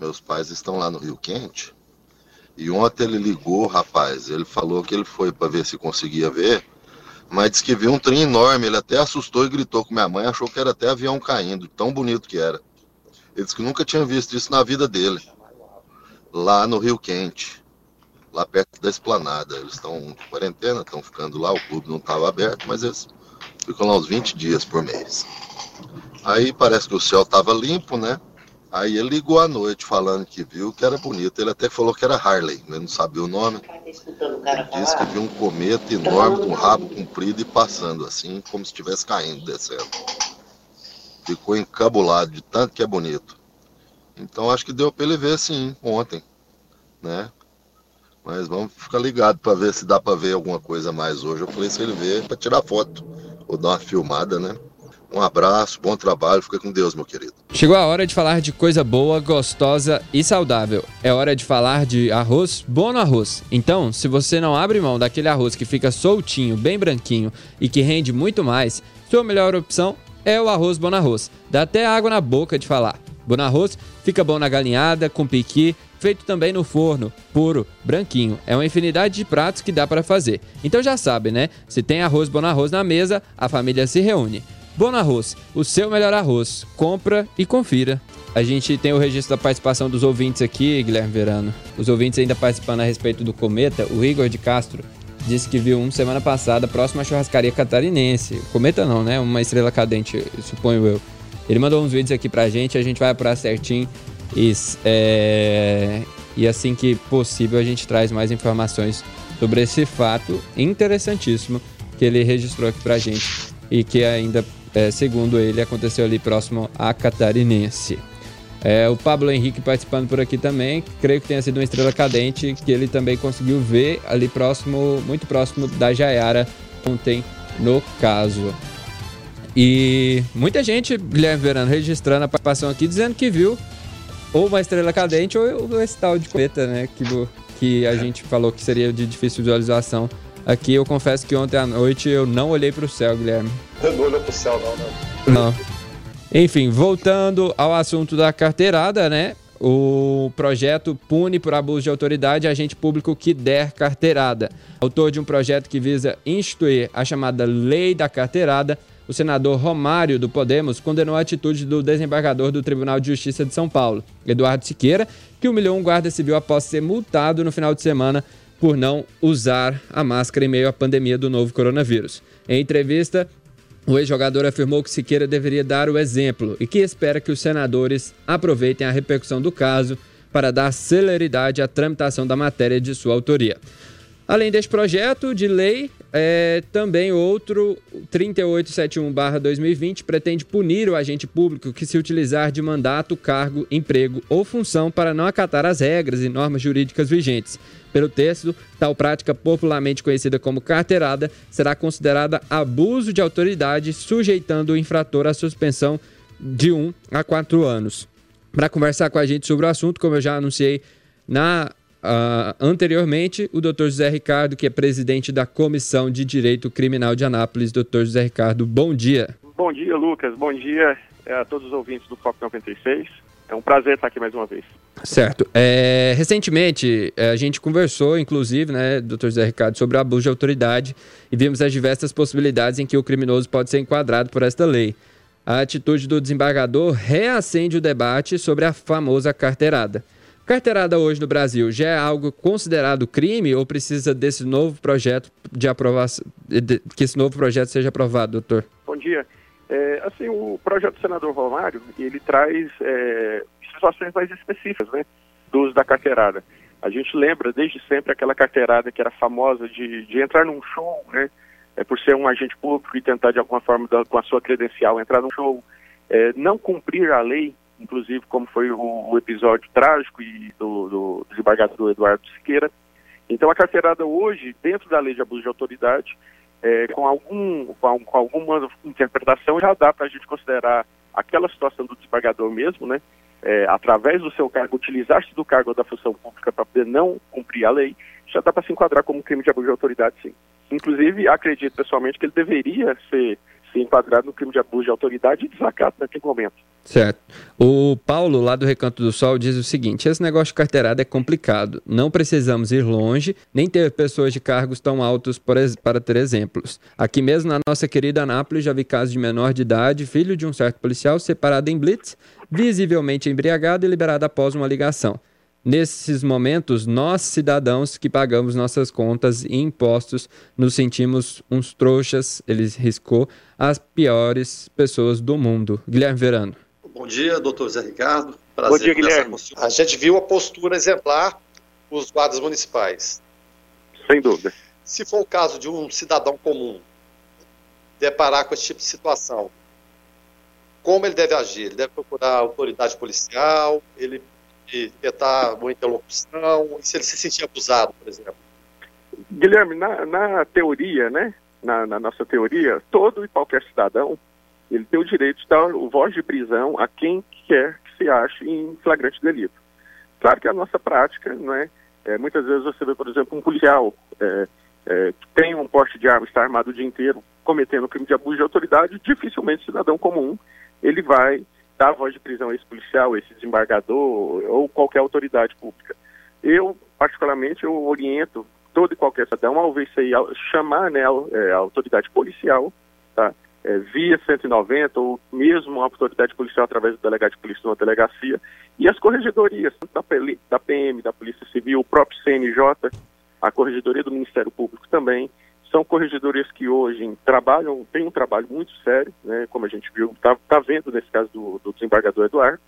meus pais estão lá no Rio Quente e ontem ele ligou, rapaz. Ele falou que ele foi para ver se conseguia ver, mas disse que viu um trem enorme. Ele até assustou e gritou com minha mãe, achou que era até avião caindo, tão bonito que era. Ele disse que nunca tinha visto isso na vida dele, lá no Rio Quente, lá perto da esplanada. Eles estão em quarentena, estão ficando lá, o clube não estava aberto, mas eles ficam lá uns 20 dias por mês. Aí parece que o céu estava limpo, né? Aí ele ligou à noite falando que viu que era bonito. Ele até falou que era Harley, mas não sabia o nome. Disse que viu um cometa enorme com um rabo comprido e passando assim, como se estivesse caindo, descendo. Ficou encabulado de tanto que é bonito. Então acho que deu para ele ver sim ontem, né? Mas vamos ficar ligado para ver se dá para ver alguma coisa mais hoje. Eu falei se ele ver para tirar foto ou dar uma filmada, né? Um abraço, bom trabalho, fica com Deus, meu querido. Chegou a hora de falar de coisa boa, gostosa e saudável. É hora de falar de arroz bom no arroz. Então, se você não abre mão daquele arroz que fica soltinho, bem branquinho e que rende muito mais, sua melhor opção é o arroz bom no arroz. Dá até água na boca de falar. Bom no arroz fica bom na galinhada, com piqui, feito também no forno, puro, branquinho. É uma infinidade de pratos que dá para fazer. Então já sabe, né? Se tem arroz bom no arroz na mesa, a família se reúne. Bom Arroz, o seu melhor arroz. Compra e confira. A gente tem o registro da participação dos ouvintes aqui, Guilherme Verano. Os ouvintes ainda participando a respeito do cometa. O Igor de Castro disse que viu um semana passada próximo à churrascaria catarinense. Cometa não, né? Uma estrela cadente, suponho eu. Ele mandou uns vídeos aqui pra gente, a gente vai apurar certinho. E, é... e assim que possível a gente traz mais informações sobre esse fato interessantíssimo que ele registrou aqui pra gente e que ainda é, segundo ele, aconteceu ali próximo a Catarinense. É, o Pablo Henrique participando por aqui também, creio que tenha sido uma estrela cadente que ele também conseguiu ver ali próximo, muito próximo da Jaiara ontem no caso. E muita gente, Guilherme Verano, registrando a participação aqui, dizendo que viu ou uma estrela cadente ou esse tal de cometa, né? Que, que a gente falou que seria de difícil visualização Aqui eu confesso que ontem à noite eu não olhei para o céu, Guilherme. Eu não olhei para o céu, não, né? Não. Enfim, voltando ao assunto da carteirada, né? O projeto pune por abuso de autoridade agente público que der carteirada. Autor de um projeto que visa instituir a chamada Lei da Carteirada, o senador Romário do Podemos condenou a atitude do desembargador do Tribunal de Justiça de São Paulo, Eduardo Siqueira, que humilhou um guarda civil após ser multado no final de semana por não usar a máscara em meio à pandemia do novo coronavírus. Em entrevista, o ex-jogador afirmou que Siqueira deveria dar o exemplo e que espera que os senadores aproveitem a repercussão do caso para dar celeridade à tramitação da matéria de sua autoria. Além deste projeto de lei, é, também outro 3871-2020 pretende punir o agente público que se utilizar de mandato, cargo, emprego ou função para não acatar as regras e normas jurídicas vigentes. Pelo texto, tal prática, popularmente conhecida como carteirada, será considerada abuso de autoridade, sujeitando o infrator à suspensão de 1 um a 4 anos. Para conversar com a gente sobre o assunto, como eu já anunciei na Uh, anteriormente, o Dr. José Ricardo, que é presidente da Comissão de Direito Criminal de Anápolis. Dr. José Ricardo, bom dia. Bom dia, Lucas. Bom dia é, a todos os ouvintes do Foco 96. É um prazer estar aqui mais uma vez. Certo. É, recentemente, é, a gente conversou, inclusive, né, doutor Zé Ricardo, sobre o abuso de autoridade e vimos as diversas possibilidades em que o criminoso pode ser enquadrado por esta lei. A atitude do desembargador reacende o debate sobre a famosa carteirada. Carteirada hoje no Brasil já é algo considerado crime ou precisa desse novo projeto de aprovação, que esse novo projeto seja aprovado, doutor? dia. É, assim, o projeto do senador Romário, ele traz é, situações mais específicas, né, do uso da carteirada. A gente lembra desde sempre aquela carteirada que era famosa de, de entrar num show, né, é, por ser um agente público e tentar de alguma forma, da, com a sua credencial, entrar num show, é, não cumprir a lei, inclusive como foi o, o episódio trágico e do, do desembargador Eduardo Siqueira. Então a carteirada hoje, dentro da lei de abuso de autoridade, é, com, algum, com, com, alguma interpretação, já dá para a gente considerar aquela situação do desembargador mesmo, né? É, através do seu cargo, utilizar-se do cargo da função pública para poder não cumprir a lei, já dá para se enquadrar como crime de abuso de autoridade, sim. Inclusive, acredito pessoalmente que ele deveria ser, ser enquadrado no crime de abuso de autoridade e desacato naquele momento. Certo. O Paulo, lá do Recanto do Sol, diz o seguinte: esse negócio de carteirada é complicado. Não precisamos ir longe, nem ter pessoas de cargos tão altos para ter exemplos. Aqui mesmo na nossa querida Anápolis, já vi casos de menor de idade, filho de um certo policial, separado em blitz, visivelmente embriagado e liberado após uma ligação. Nesses momentos, nós, cidadãos que pagamos nossas contas e impostos, nos sentimos uns trouxas, ele riscou, as piores pessoas do mundo. Guilherme Verano. Bom dia, doutor Zé Ricardo. Prazer Bom dia, Guilherme. A gente viu a postura exemplar dos guardas municipais. Sem dúvida. Se for o caso de um cidadão comum deparar com esse tipo de situação, como ele deve agir? Ele deve procurar a autoridade policial, ele tentar uma interlocução, se ele se sentir abusado, por exemplo. Guilherme, na, na teoria, né, na, na, nossa teoria, todo e qualquer cidadão, ele tem o direito de dar o voz de prisão a quem quer que se ache em flagrante delito. Claro que a nossa prática, não é, é muitas vezes você vê, por exemplo, um policial é, é, que tem um porte de arma, está armado o dia inteiro, cometendo crime de abuso de autoridade, dificilmente cidadão comum ele vai dar voz de prisão a esse policial, esse desembargador ou qualquer autoridade pública. Eu, particularmente, eu oriento todo e qualquer cidadão ao ver aí, chamar né, a, a autoridade policial, tá? É, via 190 ou mesmo a autoridade policial através do delegado de polícia numa delegacia e as corregedorias da, da PM, da Polícia Civil, o próprio CNJ, a corregedoria do Ministério Público também, são corregedorias que hoje trabalham, têm um trabalho muito sério, né, como a gente viu, está tá vendo nesse caso do, do, desembargador Eduardo,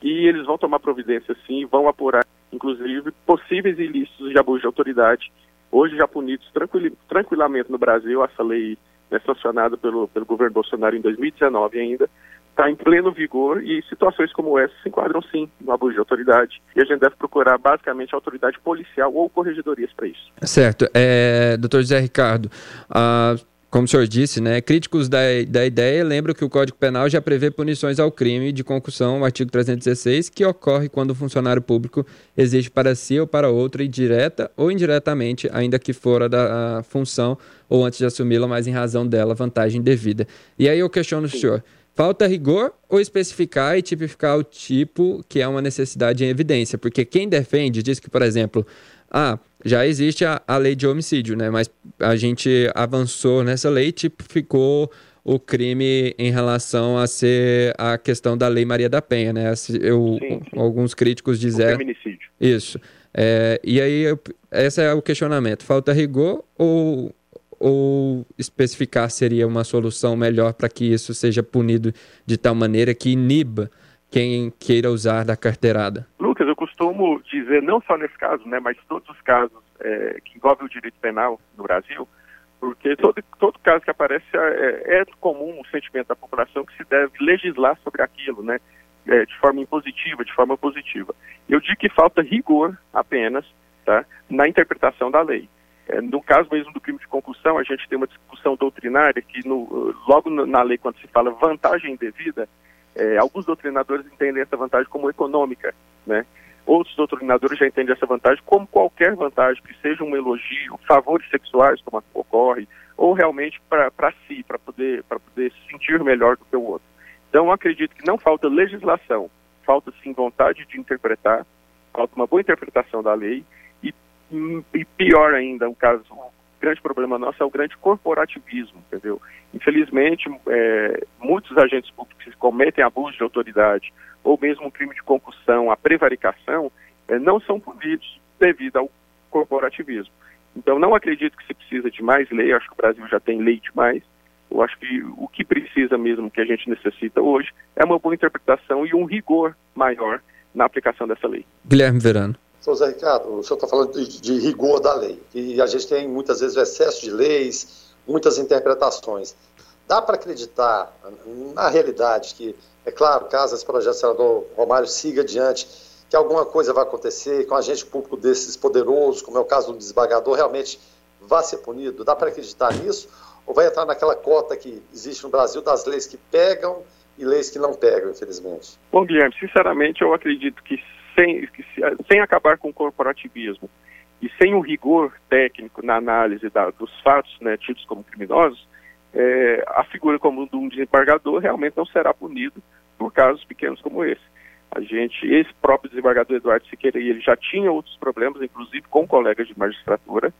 e eles vão tomar providência sim, vão apurar, inclusive, possíveis ilícitos de abuso de autoridade, hoje já punidos tranquil, tranquilamente no Brasil, essa lei né, sancionada pelo, pelo governo Bolsonaro em 2019 ainda, está em pleno vigor e situações como essa se enquadram sim no abuso de autoridade. E a gente deve procurar basicamente a autoridade policial ou corregedorias para isso. Certo. É, doutor José Ricardo, ah, como o senhor disse, né, críticos da, da ideia lembram que o Código Penal já prevê punições ao crime de concussão, o artigo 316, que ocorre quando o funcionário público exige para si ou para outro, indireta ou indiretamente, ainda que fora da função ou antes de assumi-la, mas em razão dela, vantagem devida. E aí eu questiono o senhor. Falta rigor ou especificar e tipificar o tipo que é uma necessidade em evidência? Porque quem defende diz que, por exemplo, ah, já existe a, a lei de homicídio, né? Mas a gente avançou nessa lei e tipificou o crime em relação a ser a questão da lei Maria da Penha, né? Eu, sim, sim. Alguns críticos dizem. O feminicídio. Isso. É, e aí, esse é o questionamento. Falta rigor ou ou especificar seria uma solução melhor para que isso seja punido de tal maneira que iniba quem queira usar da carteirada? Lucas, eu costumo dizer, não só nesse caso, né, mas todos os casos é, que envolvem o direito penal no Brasil, porque todo, todo caso que aparece é, é comum o sentimento da população que se deve legislar sobre aquilo, né, é, de forma impositiva, de forma positiva. Eu digo que falta rigor apenas tá, na interpretação da lei. É, no caso mesmo do crime de concussão, a gente tem uma discussão doutrinária que no, logo na lei, quando se fala vantagem indevida, é, alguns doutrinadores entendem essa vantagem como econômica, né? Outros doutrinadores já entendem essa vantagem como qualquer vantagem, que seja um elogio, favores sexuais, como ocorre, ou realmente para si, para poder, poder se sentir melhor do que o outro. Então, acredito que não falta legislação, falta sim vontade de interpretar, falta uma boa interpretação da lei e pior ainda, o caso, o grande problema nosso é o grande corporativismo, entendeu? Infelizmente, é, muitos agentes públicos que cometem abuso de autoridade ou mesmo um crime de concussão, a prevaricação, é, não são punidos devido ao corporativismo. Então, não acredito que se precisa de mais lei, acho que o Brasil já tem lei demais. Eu acho que o que precisa mesmo, que a gente necessita hoje, é uma boa interpretação e um rigor maior na aplicação dessa lei. Guilherme Verano. Sou Zé Ricardo, o senhor está falando de, de, rigor da lei. E a gente tem muitas vezes o excesso de leis, muitas interpretações. Dá para acreditar, na realidade, que, é claro, caso esse projeto do senador Romário siga adiante, que alguma coisa vai acontecer com agente público desses poderosos, como é o caso do desembargador, realmente vai ser punido? Dá para acreditar nisso? Ou vai entrar naquela cota que existe no Brasil das leis que pegam e leis que não pegam, infelizmente? Bom, Guilherme, sinceramente eu acredito que sem, sem acabar com o corporativismo e sem o rigor técnico na análise da, dos fatos né, tidos como criminosos, é, a figura como de um desembargador realmente não será punido por casos pequenos como esse. A gente, esse próprio desembargador Eduardo Siqueira, ele já tinha outros problemas, inclusive com colegas de magistratura,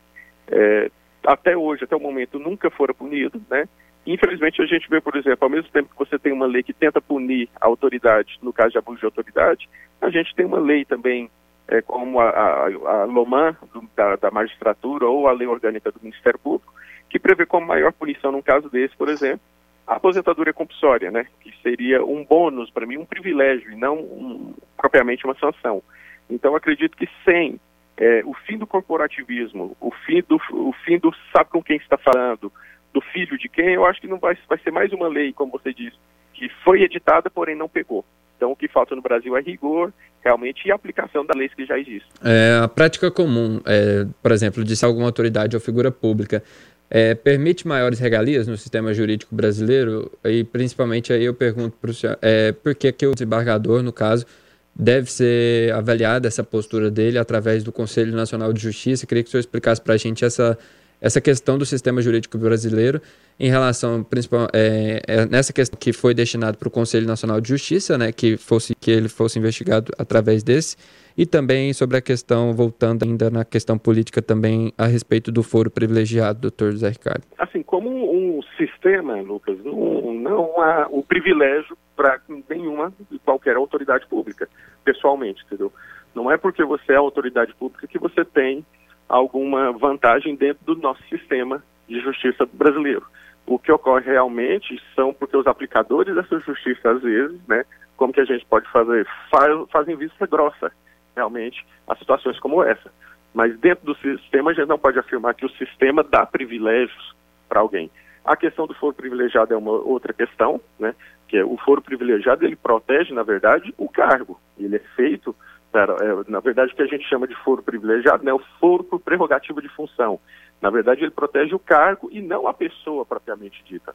é, até hoje, até o momento, nunca fora punido, né? Infelizmente, a gente vê, por exemplo, ao mesmo tempo que você tem uma lei que tenta punir a autoridade, no caso de abuso de autoridade, a gente tem uma lei também, é, como a, a, a LOMAN, do, da, da, magistratura, ou a lei orgânica do Ministério Público, que prevê como maior punição num caso desse, por exemplo, a aposentadoria compulsória, né? Que seria um bônus, para mim, um privilégio, e não um, propriamente uma sanção. Então, acredito que sem é, o fim do corporativismo, o fim do, o fim do sabe com quem está falando, do filho de quem, eu acho que não vai, vai ser mais uma lei, como você disse, que foi editada, porém não pegou. Então, o que falta no Brasil é rigor, realmente, e aplicação das leis que já existem. É, a prática comum, é, por exemplo, de se alguma autoridade ou figura pública é, permite maiores regalias no sistema jurídico brasileiro, e principalmente aí eu pergunto para o senhor, é, por que, que o desembargador, no caso, deve ser avaliada essa postura dele através do Conselho Nacional de Justiça. Queria que o senhor explicasse para a gente essa, essa questão do sistema jurídico brasileiro em relação, principal, é, é, nessa questão que foi destinado para o Conselho Nacional de Justiça, né, que, fosse, que ele fosse investigado através desse, e também sobre a questão, voltando ainda na questão política também, a respeito do foro privilegiado, doutor José Ricardo. Assim, como um sistema, Lucas, não, não há o privilégio para nenhuma e qualquer autoridade pública, pessoalmente, entendeu? Não é porque você é autoridade pública que você tem alguma vantagem dentro do nosso sistema de justiça brasileiro. O que ocorre realmente são porque os aplicadores dessa justiça, às vezes, né, como que a gente pode fazer, faz, fazem vista grossa, realmente, a situações como essa. Mas dentro do sistema, a gente não pode afirmar que o sistema dá privilégios para alguém. A questão do foro privilegiado é uma outra questão, né? Que é, o foro privilegiado ele protege, na verdade, o cargo. Ele é feito, para, é, na verdade, o que a gente chama de foro privilegiado, né? O foro por prerrogativa de função. Na verdade, ele protege o cargo e não a pessoa propriamente dita.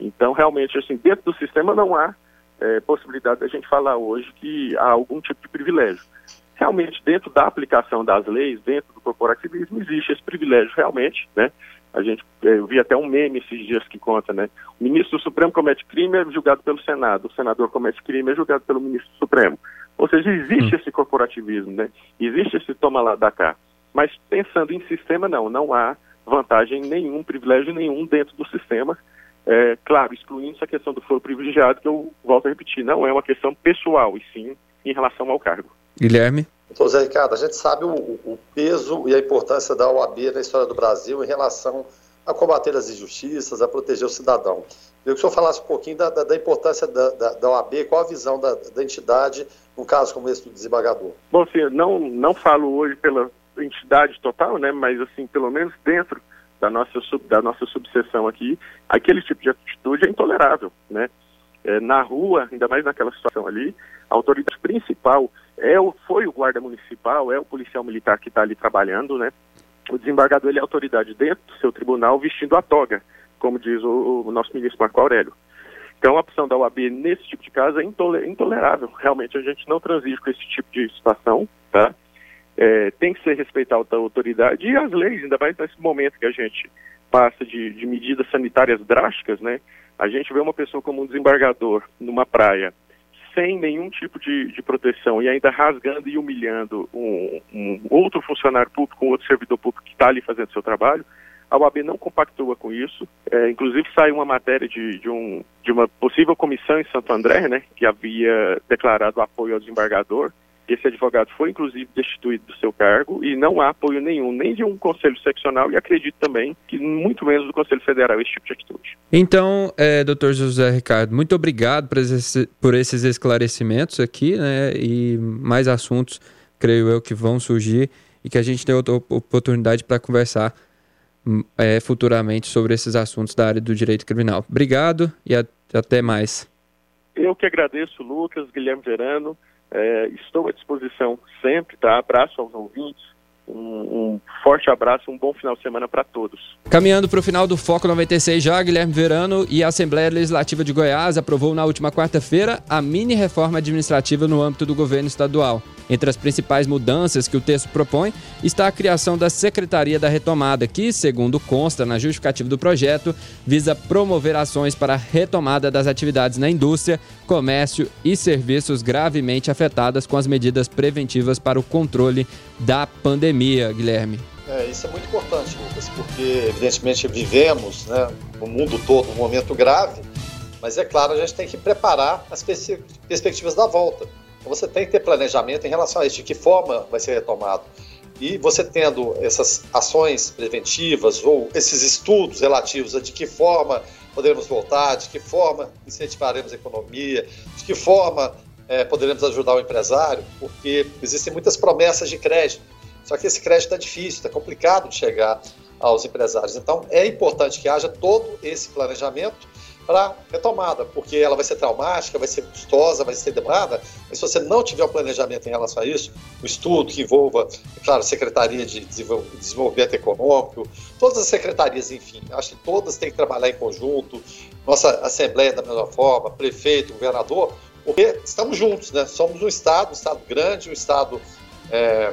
Então, realmente, assim, dentro do sistema não há é, possibilidade da gente falar hoje que há algum tipo de privilégio. Realmente, dentro da aplicação das leis, dentro do corporativismo, existe esse privilégio realmente, né? A gente eu vi até um meme esses dias que conta, né? O ministro do Supremo comete crime é julgado pelo Senado, o senador comete crime é julgado pelo ministro do Supremo. Ou seja, existe hum. esse corporativismo, né? Existe esse toma lá da cá. Mas pensando em sistema, não, não há vantagem nenhum, privilégio nenhum dentro do sistema. É, claro, excluindo essa questão do foro privilegiado, que eu volto a repetir, não é uma questão pessoal, e sim em relação ao cargo. Guilherme? Doutor Zé Ricardo, a gente sabe o, o, peso e a importância da OAB na história do Brasil em relação a combater as injustiças, a proteger o cidadão. Eu queria que o senhor falasse um pouquinho da, da, da importância da, da, da, OAB, qual a visão da, da entidade num caso como esse do desembargador. Bom, assim, não, não falo hoje pela entidade total, né, mas assim, pelo menos dentro da nossa, sub, da nossa subseção aqui, aquele tipo de atitude é intolerável, né? É, na rua, ainda mais naquela situação ali, a autoridade principal é o, foi o guarda municipal, é o policial militar que está ali trabalhando, né? O desembargador ele é autoridade dentro do seu tribunal vestindo a toga, como diz o, o nosso ministro Marco Aurélio. Então a opção da OAB nesse tipo de caso é intolerável. Realmente a gente não transige com esse tipo de situação, tá? É, tem que ser respeitada a autoridade e as leis, ainda mais nesse momento que a gente passa de, de medidas sanitárias drásticas, né? A gente vê uma pessoa como um desembargador numa praia sem nenhum tipo de, de proteção e ainda rasgando e humilhando um, um outro funcionário público, um outro servidor público que está ali fazendo seu trabalho, a OAB não compactua com isso. É, inclusive saiu uma matéria de, de, um, de uma possível comissão em Santo André, né, que havia declarado apoio ao desembargador, Esse advogado foi, inclusive, destituído do seu cargo e não há apoio nenhum, nem de um conselho seccional e acredito também que muito menos do Conselho Federal esse tipo de atitude. Então, é, doutor José Ricardo, muito obrigado por, esse, por esses esclarecimentos aqui, né? E mais assuntos, creio eu, que vão surgir e que a gente tem outra oportunidade para conversar é, futuramente sobre esses assuntos da área do direito criminal. Obrigado e a, até mais. Eu que agradeço, Lucas, Guilherme Verano. É, estou à disposição sempre, tá? Abraço aos ouvintes. Um, um forte abraço, um bom final de semana para todos. Caminhando para o final do Foco 96 já, Guilherme Verano e a Assembleia Legislativa de Goiás aprovou na última quarta-feira a mini reforma administrativa no âmbito do governo estadual. Entre as principais mudanças que o texto propõe está a criação da Secretaria da Retomada, que, segundo consta na justificativa do projeto, visa promover ações para a retomada das atividades na indústria, comércio e serviços gravemente afetadas com as medidas preventivas para o controle da pandemia, Guilherme. É, isso é muito importante, Lucas, porque evidentemente vivemos né, no mundo todo um momento grave, mas é claro, a gente tem que preparar as perspectivas da volta. Então você tem que ter planejamento em relação a isso, de que forma vai ser retomado. E você tendo essas ações preventivas ou esses estudos relativos a de que forma poderemos voltar, de que forma incentivaremos a economia, de que forma é, poderemos ajudar o empresário, porque existem muitas promessas de crédito. Só que esse crédito é difícil, está complicado de chegar aos empresários. Então é importante que haja todo esse planejamento para retomada, porque ela vai ser traumática, vai ser custosa, vai ser demorada, mas se você não tiver um planejamento em relação a isso, o um estudo que envolva, é claro, Secretaria de Desenvolvimento Econômico, todas as secretarias, enfim, acho que todas têm que trabalhar em conjunto, nossa Assembleia da mesma forma, prefeito, governador, porque estamos juntos, né? Somos um Estado, um Estado grande, um Estado é,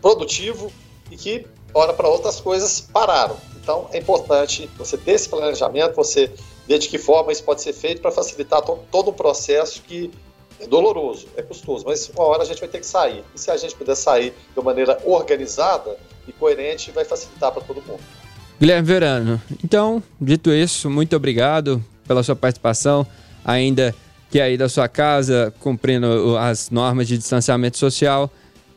produtivo e que, hora para outras coisas, pararam. Então, é importante você ter esse planejamento, você ver de que forma isso pode ser feito para facilitar to todo o processo que é doloroso, é custoso, mas uma hora a gente vai ter que sair. E se a gente puder sair de uma maneira organizada e coerente, vai facilitar para todo mundo. Guilherme Verano, então, dito isso, muito obrigado pela sua participação, ainda que aí da sua casa, cumprindo as normas de distanciamento social.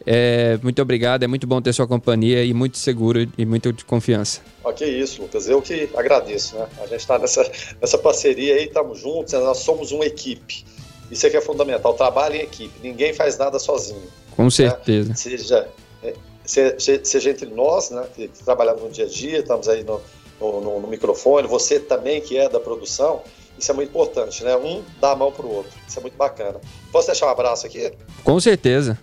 É, muito obrigado, é muito bom ter sua companhia e muito seguro e muito de confiança. Ok, isso, Lucas. Eu que agradeço, né? A gente está nessa, nessa parceria aí, estamos juntos, né? nós somos uma equipe. Isso aqui é fundamental, trabalho em equipe, ninguém faz nada sozinho. Com né? certeza. Né? Seja, seja, seja, entre nós, né, que trabalhamos no dia a dia, estamos aí no, no, no, microfone, você também que é da produção, isso é muito importante, né? Um dá a mão para o outro, isso é muito bacana. Posso deixar um abraço aqui? Com certeza.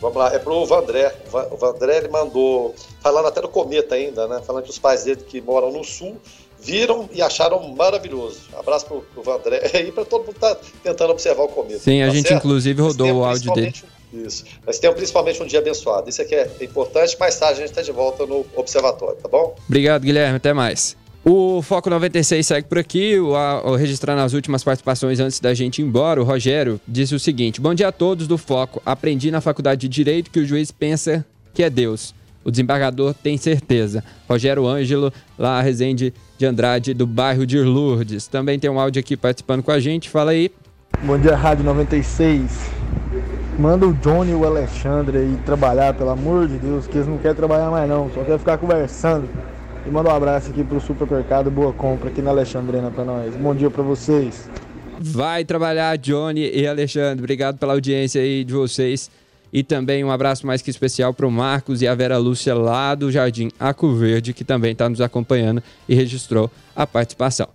Vamos lá, é pro Vandré. O Vandré ele mandou, falando até do cometa ainda, né? Falando que os pais dele que moram no sul viram e acharam maravilhoso. Abraço pro, pro Vandré e para todo mundo que tá tentando observar o cometa. Sim, tá a gente certo? inclusive rodou o áudio dele. Isso. Mas tenham principalmente um dia abençoado. Isso aqui é importante. Mais tarde a gente está de volta no observatório, tá bom? Obrigado, Guilherme. Até mais. O Foco 96 segue por aqui, o, a, o, registrando as últimas participações antes da gente ir embora. O Rogério disse o seguinte: Bom dia a todos do Foco. Aprendi na faculdade de Direito que o juiz pensa que é Deus. O desembargador tem certeza. Rogério Ângelo, lá Resende de Andrade, do bairro de Lourdes. Também tem um áudio aqui participando com a gente. Fala aí. Bom dia, Rádio 96. Manda o Johnny e o Alexandre aí trabalhar, pelo amor de Deus, que eles não querem trabalhar mais não, só querem ficar conversando. E manda um abraço aqui pro supermercado Boa Compra aqui na Alexandrina para nós. Bom dia para vocês. Vai trabalhar, Johnny e Alexandre. Obrigado pela audiência aí de vocês. E também um abraço mais que especial para o Marcos e a Vera Lúcia lá do Jardim Aco Verde, que também está nos acompanhando e registrou a participação.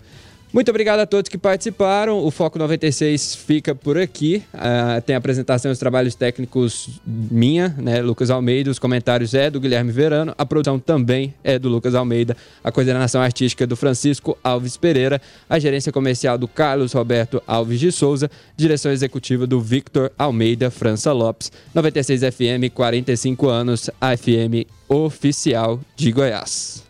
Muito obrigado a todos que participaram. O Foco 96 fica por aqui. Uh, tem a apresentação dos trabalhos técnicos minha, né, Lucas Almeida. Os comentários é do Guilherme Verano. A produção também é do Lucas Almeida. A coordenação artística do Francisco Alves Pereira. A gerência comercial do Carlos Roberto Alves de Souza. Direção executiva do Victor Almeida França Lopes. 96 FM, 45 anos, a FM oficial de Goiás.